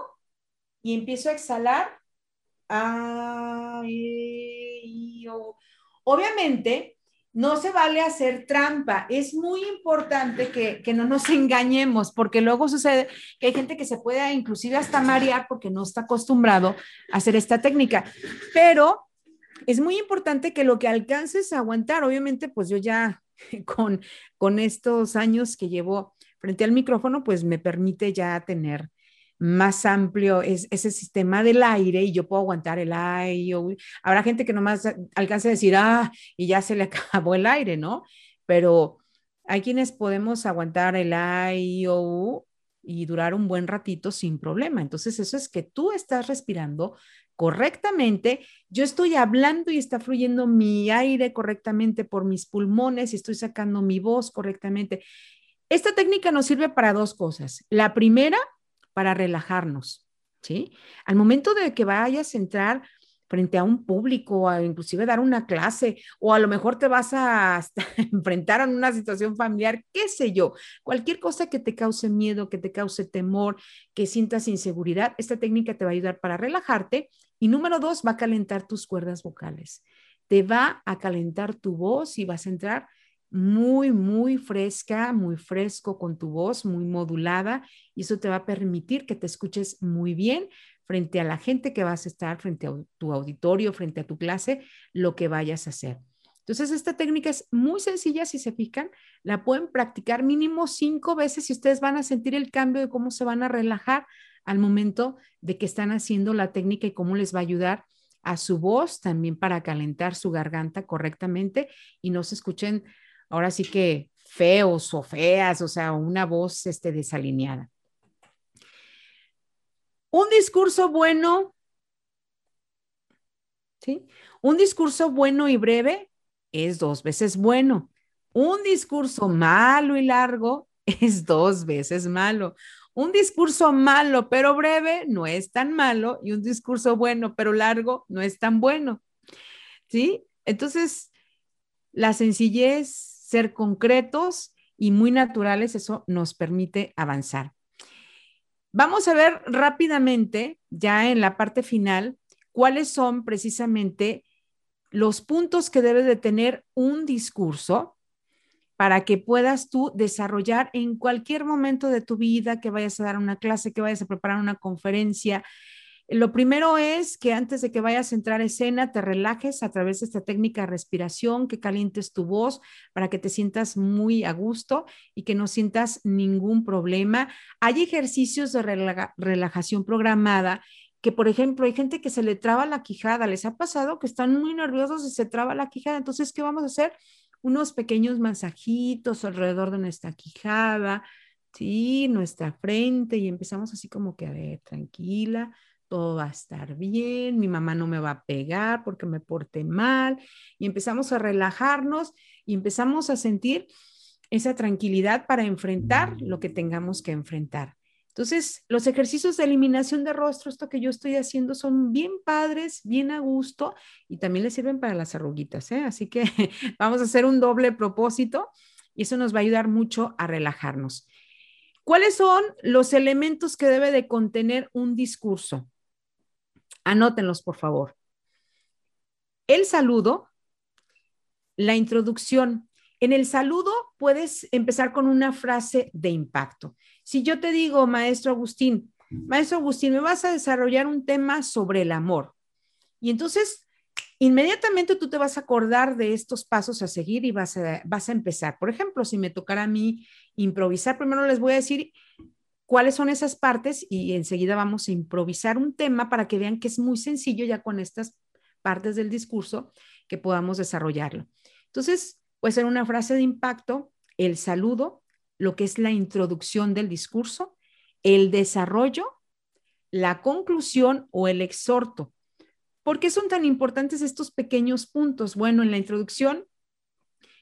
y empiezo a exhalar. Obviamente, no se vale hacer trampa. Es muy importante que, que, no nos engañemos, porque luego sucede que hay gente que se puede inclusive hasta marear porque no está acostumbrado a hacer esta técnica. Pero es muy importante que lo que alcances a aguantar, obviamente, pues yo ya con, con estos años que llevo frente al micrófono, pues me permite ya tener más amplio es, ese sistema del aire y yo puedo aguantar el aire. Habrá gente que nomás alcance a decir, ah, y ya se le acabó el aire, ¿no? Pero hay quienes podemos aguantar el aire y durar un buen ratito sin problema. Entonces, eso es que tú estás respirando correctamente, yo estoy hablando y está fluyendo mi aire correctamente por mis pulmones y estoy sacando mi voz correctamente. Esta técnica nos sirve para dos cosas. La primera, para relajarnos, ¿sí? Al momento de que vayas a entrar frente a un público, o inclusive dar una clase, o a lo mejor te vas a enfrentar a una situación familiar, qué sé yo, cualquier cosa que te cause miedo, que te cause temor, que sientas inseguridad, esta técnica te va a ayudar para relajarte. Y número dos, va a calentar tus cuerdas vocales. Te va a calentar tu voz y vas a entrar muy, muy fresca, muy fresco con tu voz, muy modulada, y eso te va a permitir que te escuches muy bien frente a la gente que vas a estar, frente a tu auditorio, frente a tu clase, lo que vayas a hacer. Entonces, esta técnica es muy sencilla, si se fijan, la pueden practicar mínimo cinco veces y ustedes van a sentir el cambio de cómo se van a relajar al momento de que están haciendo la técnica y cómo les va a ayudar a su voz también para calentar su garganta correctamente y no se escuchen ahora sí que feos o feas, o sea, una voz este, desalineada. Un discurso bueno, ¿sí? Un discurso bueno y breve es dos veces bueno. Un discurso malo y largo es dos veces malo. Un discurso malo pero breve no es tan malo y un discurso bueno pero largo no es tan bueno. ¿Sí? Entonces, la sencillez ser concretos y muy naturales, eso nos permite avanzar. Vamos a ver rápidamente, ya en la parte final, cuáles son precisamente los puntos que debe de tener un discurso para que puedas tú desarrollar en cualquier momento de tu vida, que vayas a dar una clase, que vayas a preparar una conferencia, lo primero es que antes de que vayas a entrar a escena, te relajes a través de esta técnica de respiración, que calientes tu voz para que te sientas muy a gusto y que no sientas ningún problema. Hay ejercicios de relajación programada que, por ejemplo, hay gente que se le traba la quijada. ¿Les ha pasado que están muy nerviosos y se traba la quijada? Entonces, ¿qué vamos a hacer? Unos pequeños masajitos alrededor de nuestra quijada, sí, nuestra frente y empezamos así como que, a ver, tranquila todo va a estar bien, mi mamá no me va a pegar porque me porte mal. Y empezamos a relajarnos y empezamos a sentir esa tranquilidad para enfrentar lo que tengamos que enfrentar. Entonces, los ejercicios de eliminación de rostro, esto que yo estoy haciendo, son bien padres, bien a gusto y también les sirven para las arruguitas. ¿eh? Así que vamos a hacer un doble propósito y eso nos va a ayudar mucho a relajarnos. ¿Cuáles son los elementos que debe de contener un discurso? Anótenlos, por favor. El saludo, la introducción. En el saludo puedes empezar con una frase de impacto. Si yo te digo, maestro Agustín, maestro Agustín, me vas a desarrollar un tema sobre el amor. Y entonces, inmediatamente tú te vas a acordar de estos pasos a seguir y vas a, vas a empezar. Por ejemplo, si me tocara a mí improvisar, primero les voy a decir cuáles son esas partes y enseguida vamos a improvisar un tema para que vean que es muy sencillo ya con estas partes del discurso que podamos desarrollarlo. Entonces, puede ser una frase de impacto, el saludo, lo que es la introducción del discurso, el desarrollo, la conclusión o el exhorto. ¿Por qué son tan importantes estos pequeños puntos? Bueno, en la introducción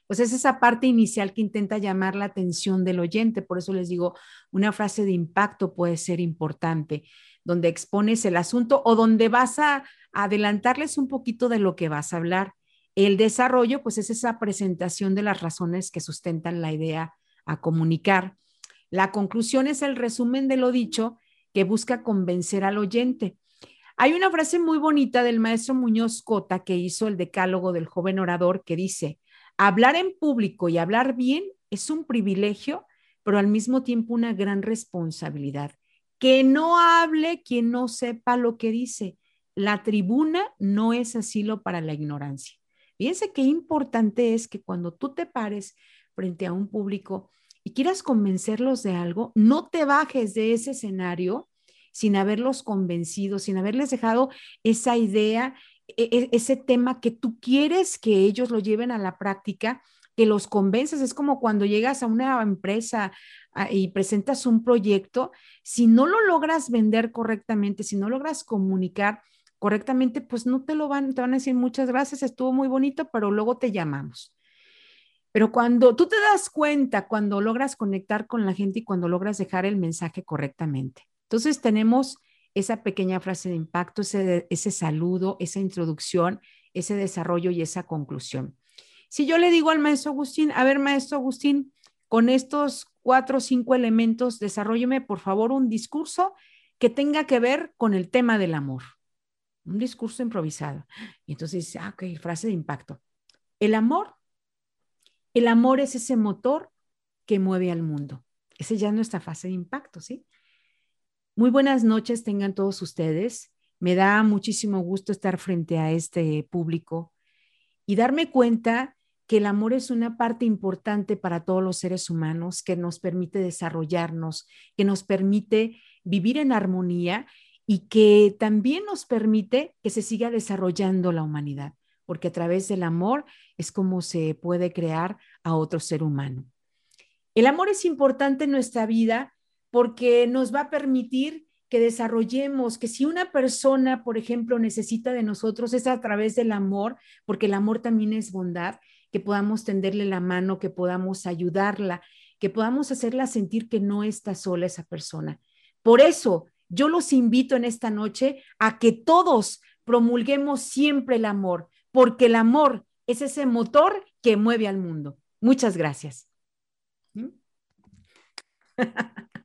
pues es esa parte inicial que intenta llamar la atención del oyente. Por eso les digo, una frase de impacto puede ser importante. donde expones el asunto o donde vas a adelantarles un poquito de lo que vas a hablar. El desarrollo, pues es esa presentación de las razones que sustentan la idea a comunicar. La conclusión es el resumen de lo dicho que busca convencer al oyente. Hay una frase muy bonita del maestro Muñoz Cota que hizo el decálogo del joven orador que dice, hablar en público y hablar bien es un privilegio, pero al mismo tiempo una gran responsabilidad. Que no hable quien no sepa lo que dice. La tribuna no es asilo para la ignorancia. Fíjense qué importante es que cuando tú te pares frente a un público y quieras convencerlos de algo, no te bajes de ese escenario sin haberlos convencido, sin haberles dejado esa idea, e, e, ese tema que tú quieres que ellos lo lleven a la práctica, que los convences. Es como cuando llegas a una empresa ah, y presentas un proyecto, si no lo logras vender correctamente, si no logras comunicar correctamente, pues no te lo van, te van a decir muchas gracias, estuvo muy bonito, pero luego te llamamos. Pero cuando tú te das cuenta, cuando logras conectar con la gente y cuando logras dejar el mensaje correctamente. Entonces tenemos esa pequeña frase de impacto, ese, ese saludo, esa introducción, ese desarrollo y esa conclusión. Si yo le digo al maestro Agustín, a ver, maestro Agustín, con estos cuatro o cinco elementos, desarrolleme por favor un discurso que tenga que ver con el tema del amor. Un discurso improvisado. Y entonces dice, ah, ok, frase de impacto. El amor, el amor es ese motor que mueve al mundo. Ese ya es nuestra fase de impacto, ¿sí? Muy buenas noches tengan todos ustedes. Me da muchísimo gusto estar frente a este público y darme cuenta que el amor es una parte importante para todos los seres humanos, que nos permite desarrollarnos, que nos permite vivir en armonía y que también nos permite que se siga desarrollando la humanidad, porque a través del amor es como se puede crear a otro ser humano. El amor es importante en nuestra vida porque nos va a permitir que desarrollemos, que si una persona, por ejemplo, necesita de nosotros, es a través del amor, porque el amor también es bondad, que podamos tenderle la mano, que podamos ayudarla, que podamos hacerla sentir que no está sola esa persona. Por eso, yo los invito en esta noche a que todos promulguemos siempre el amor, porque el amor es ese motor que mueve al mundo. Muchas gracias. ¿Mm?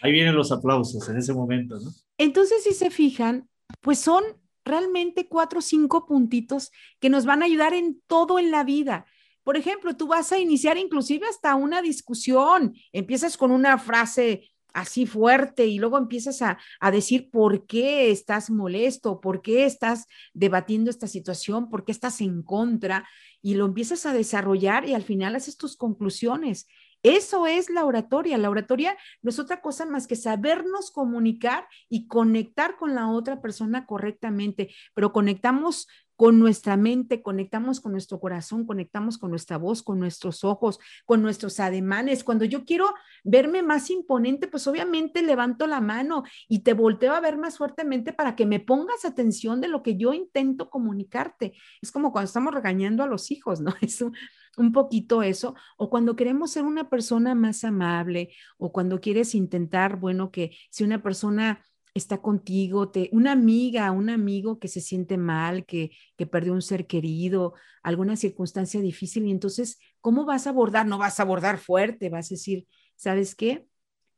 Ahí vienen los aplausos en ese momento, ¿no? Entonces, si se fijan, pues son realmente cuatro o cinco puntitos que nos van a ayudar en todo en la vida. Por ejemplo, tú vas a iniciar inclusive hasta una discusión, empiezas con una frase así fuerte y luego empiezas a, a, decir por qué estás molesto, por qué estás debatiendo esta situación, por qué estás en contra y lo empiezas a desarrollar y al final haces tus conclusiones. Eso es la oratoria. La oratoria no es otra cosa más que sabernos comunicar y conectar con la otra persona correctamente, pero conectamos con nuestra mente, conectamos con nuestro corazón, conectamos con nuestra voz, con nuestros ojos, con nuestros ademanes. Cuando yo quiero verme más imponente, pues obviamente levanto la mano y te volteo a ver más fuertemente para que me pongas atención de lo que yo intento comunicarte. Es como cuando estamos regañando a los hijos, ¿no? Es un, un poquito eso, o cuando queremos ser una persona más amable, o cuando quieres intentar, bueno, que si una persona está contigo, te, una amiga, un amigo que se siente mal, que, que perdió un ser querido, alguna circunstancia difícil, y entonces, ¿cómo vas a abordar? No vas a abordar fuerte, vas a decir, ¿sabes qué?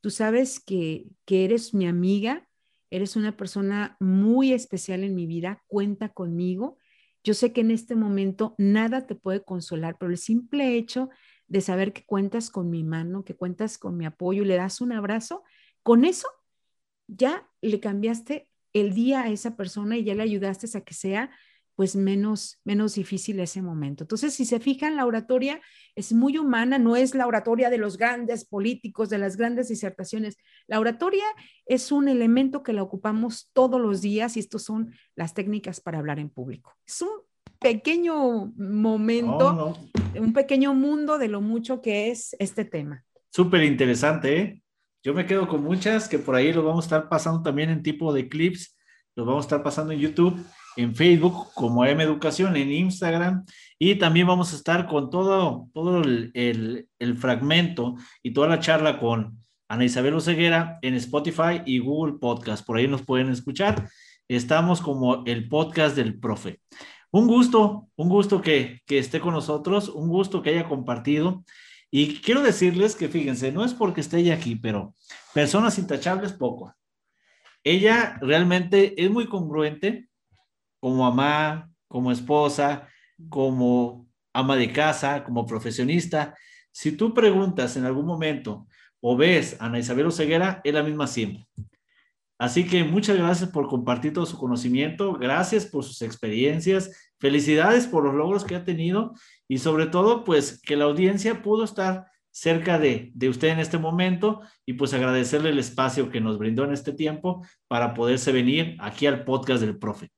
Tú sabes que, que eres mi amiga, eres una persona muy especial en mi vida, cuenta conmigo. Yo sé que en este momento nada te puede consolar, pero el simple hecho de saber que cuentas con mi mano, que cuentas con mi apoyo y le das un abrazo, con eso ya le cambiaste el día a esa persona y ya le ayudaste a que sea pues menos, menos difícil ese momento. Entonces, si se fijan, la oratoria es muy humana, no es la oratoria de los grandes políticos, de las grandes disertaciones. La oratoria es un elemento que la ocupamos todos los días y estos son las técnicas para hablar en público. Es un pequeño momento, un pequeño mundo de lo mucho que es este tema. Súper interesante, ¿eh? Yo me quedo con muchas que por ahí los vamos a estar pasando también en tipo de clips, los vamos a estar pasando en YouTube, en Facebook como M Educación, en Instagram y también vamos a estar con todo, todo el, fragmento y toda la charla con, Ana Isabel Oseguera en Spotify y Google Podcast. Por ahí nos pueden escuchar. Estamos como el podcast del profe. Un gusto, un gusto que, que esté con nosotros, un gusto que haya compartido. Y quiero decirles que fíjense, no es porque esté ella aquí, pero personas intachables poco. Ella realmente es muy congruente como mamá, como esposa, como ama de casa, como profesionista. Si tú preguntas en algún momento o ves a Ana Isabel Oseguera, es la misma siempre. Así que muchas gracias por compartir todo su conocimiento, gracias por sus experiencias, felicidades por los logros que ha tenido y sobre todo, pues que la audiencia pudo estar cerca de, de usted en este momento y pues agradecerle el espacio que nos brindó en este tiempo para poderse venir aquí al podcast del profe.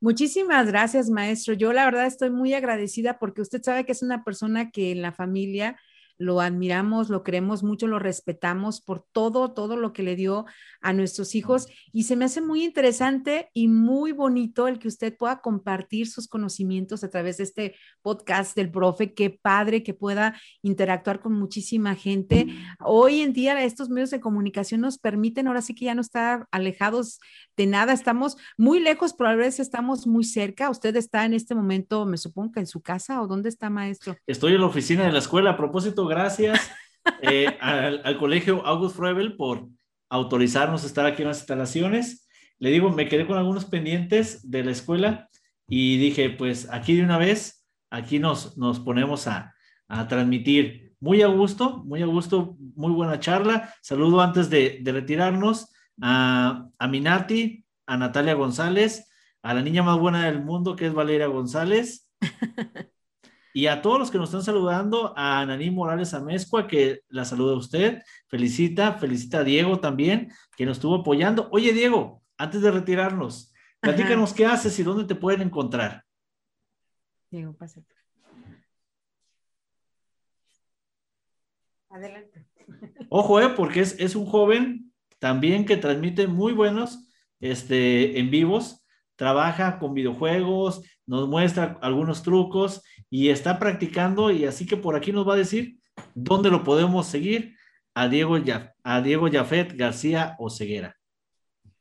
Muchísimas gracias, maestro. Yo la verdad estoy muy agradecida porque usted sabe que es una persona que en la familia lo admiramos, lo queremos mucho, lo respetamos por todo, todo lo que le dio a nuestros hijos y se me hace muy interesante y muy bonito el que usted pueda compartir sus conocimientos a través de este podcast del profe. Qué padre que pueda interactuar con muchísima gente. Hoy en día estos medios de comunicación nos permiten ahora sí que ya no estar alejados de nada, estamos muy lejos, pero a veces estamos muy cerca. Usted está en este momento, me supongo que en su casa o dónde está, maestro. Estoy en la oficina de la escuela. A propósito, gracias eh, al, colegio August Froebel por autorizarnos a estar aquí en las instalaciones. Le digo, me quedé con algunos pendientes de la escuela y dije, pues aquí de una vez, aquí nos, nos ponemos a, transmitir. Muy a gusto, muy a gusto, muy buena charla. Saludo antes de, de retirarnos a, a Minati, a Natalia González, a la niña más buena del mundo que es Valeria González. Y a todos los que nos están saludando, a Naní Morales Amezcua, que la saluda a usted, felicita, felicita a Diego también, que nos estuvo apoyando. Oye, Diego, antes de retirarnos, platícanos qué haces y dónde te pueden encontrar. Diego, pásate. Adelante. Ojo, eh, porque es, es un joven también que transmite muy buenos este, en vivos, trabaja con videojuegos, nos muestra algunos trucos y está practicando y así que por aquí nos va a decir dónde lo podemos seguir a Diego, a Diego Jafet García Oceguera.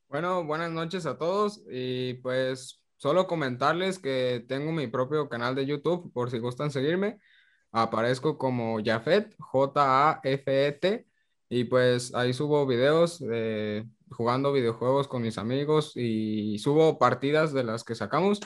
Bueno, buenas noches a todos y pues solo comentarles que tengo mi propio canal de YouTube por si gustan seguirme. Aparezco como Jafet, J-A-F-E-T y pues ahí subo videos de jugando videojuegos con mis amigos y subo partidas de las que sacamos,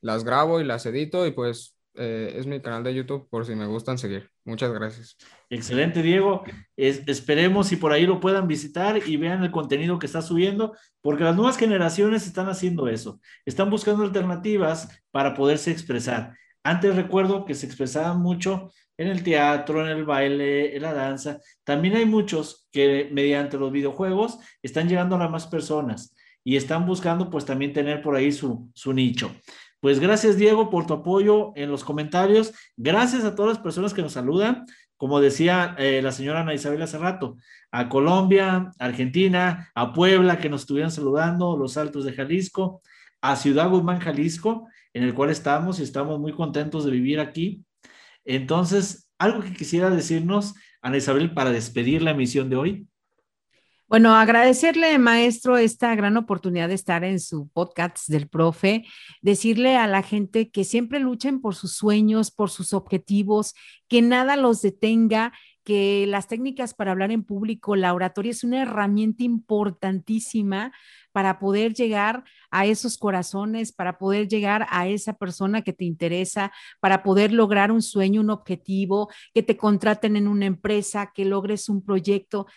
las grabo y las edito y pues eh, es mi canal de YouTube por si me gustan seguir. Muchas gracias. Excelente, Diego. esperemos si por ahí lo puedan visitar y vean el contenido que está subiendo, porque las nuevas generaciones están haciendo eso. Están buscando alternativas para poderse expresar. Antes recuerdo que se expresaban mucho en el teatro, en el baile, en la danza. También hay muchos que mediante los videojuegos están llegando a más personas y están buscando pues también tener por ahí su, su nicho. Pues gracias Diego por tu apoyo en los comentarios. Gracias a todas las personas que nos saludan. Como decía eh, la señora Ana Isabel hace rato, a Colombia, Argentina, a Puebla que nos estuvieron saludando, los Altos de Jalisco, a Ciudad Guzmán, Jalisco, en el cual estamos y estamos muy contentos de vivir aquí. Entonces, algo que quisiera decirnos, Ana Isabel, para despedir la emisión de hoy. Bueno, agradecerle, maestro, esta gran oportunidad de estar en su podcast del profe, decirle a la gente que siempre luchen por sus sueños, por sus objetivos, que nada los detenga, que las técnicas para hablar en público, la oratoria es una herramienta importantísima para poder llegar a esos corazones, para poder llegar a esa persona que te interesa, para poder lograr un sueño, un objetivo, que te contraten en una empresa, que logres un proyecto.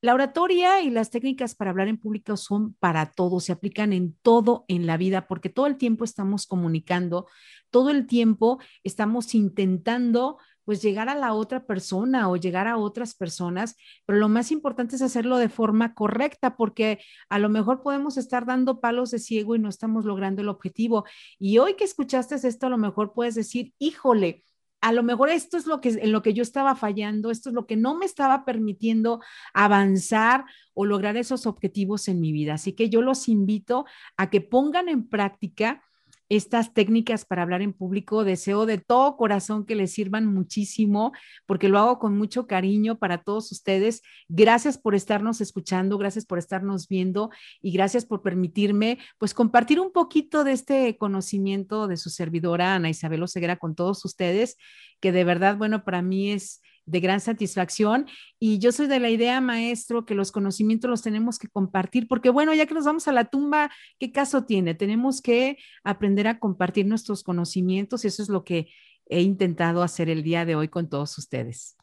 La oratoria y las técnicas para hablar en público son para todos, se aplican en todo en la vida, porque todo el tiempo estamos comunicando, todo el tiempo estamos intentando pues llegar a la otra persona o llegar a otras personas, pero lo más importante es hacerlo de forma correcta porque a lo mejor podemos estar dando palos de ciego y no estamos logrando el objetivo. Y hoy que escuchaste esto, a lo mejor puedes decir, híjole, a lo mejor esto es lo que en lo que yo estaba fallando, esto es lo que no me estaba permitiendo avanzar o lograr esos objetivos en mi vida. Así que yo los invito a que pongan en práctica estas técnicas para hablar en público. Deseo de todo corazón que les sirvan muchísimo, porque lo hago con mucho cariño para todos ustedes. Gracias por estarnos escuchando, gracias por estarnos viendo y gracias por permitirme pues compartir un poquito de este conocimiento de su servidora Ana Isabel Oseguera con todos ustedes, que de verdad, bueno, para mí es de gran satisfacción. Y yo soy de la idea, maestro, que los conocimientos los tenemos que compartir, porque bueno, ya que nos vamos a la tumba, ¿qué caso tiene? Tenemos que aprender a compartir nuestros conocimientos y eso es lo que he intentado hacer el día de hoy con todos ustedes.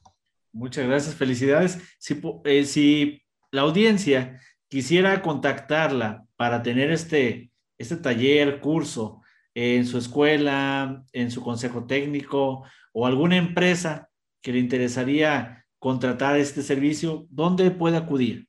Muchas gracias, felicidades. Si, eh, si la audiencia quisiera contactarla para tener este, este taller, curso en su escuela, en su consejo técnico o alguna empresa, que le interesaría contratar este servicio, ¿dónde puede acudir?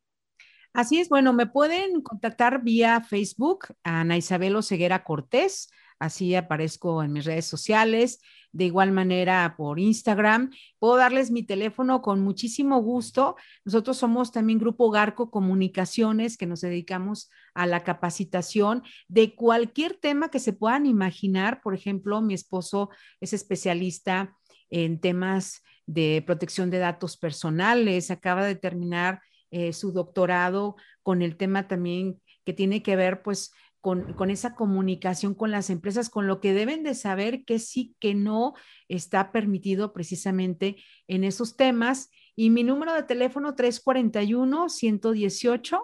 Así es, bueno, me pueden contactar vía Facebook, Ana Isabel Ceguera Cortés, así aparezco en mis redes sociales, de igual manera por Instagram. Puedo darles mi teléfono con muchísimo gusto. Nosotros somos también Grupo Garco Comunicaciones, que nos dedicamos a la capacitación de cualquier tema que se puedan imaginar. Por ejemplo, mi esposo es especialista en temas de protección de datos personales, acaba de terminar eh, su doctorado con el tema también que tiene que ver pues con, con, esa comunicación con las empresas, con lo que deben de saber que sí, que no está permitido precisamente en esos temas. Y mi número de teléfono 341-118.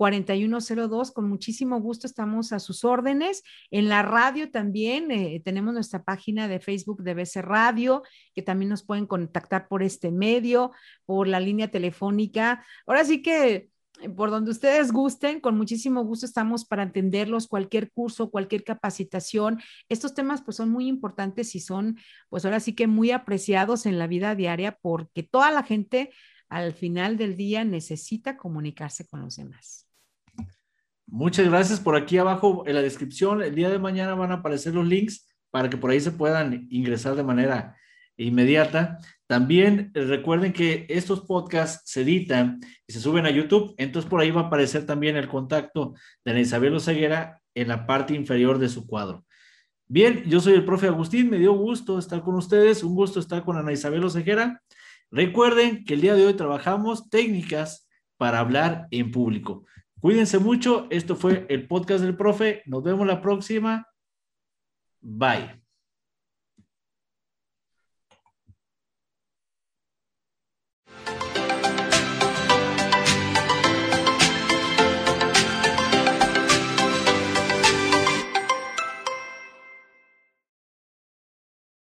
4102. Con muchísimo gusto estamos a sus órdenes. En la radio también eh, tenemos nuestra página de Facebook de BC Radio, que también nos pueden contactar por este medio, por la línea telefónica. Ahora sí que eh, por donde ustedes gusten, con muchísimo gusto estamos para atenderlos, cualquier curso, cualquier capacitación. Estos temas pues son muy importantes y son pues ahora sí que muy apreciados en la vida diaria porque toda la gente al final del día necesita comunicarse con los demás. Muchas gracias. Por aquí abajo en la descripción, el día de mañana van a aparecer los links para que por ahí se puedan ingresar de manera inmediata. También eh, recuerden que estos podcasts se editan y se suben a YouTube, entonces por ahí va a aparecer también el contacto de Ana Isabel Oseguera en la parte inferior de su cuadro. Bien, yo soy el profe Agustín, me dio gusto estar con ustedes, un gusto estar con Ana Isabel Oseguera. Recuerden que el día de hoy trabajamos técnicas para hablar en público. Cuídense mucho. Esto fue el podcast del profe. Nos vemos la próxima. Bye.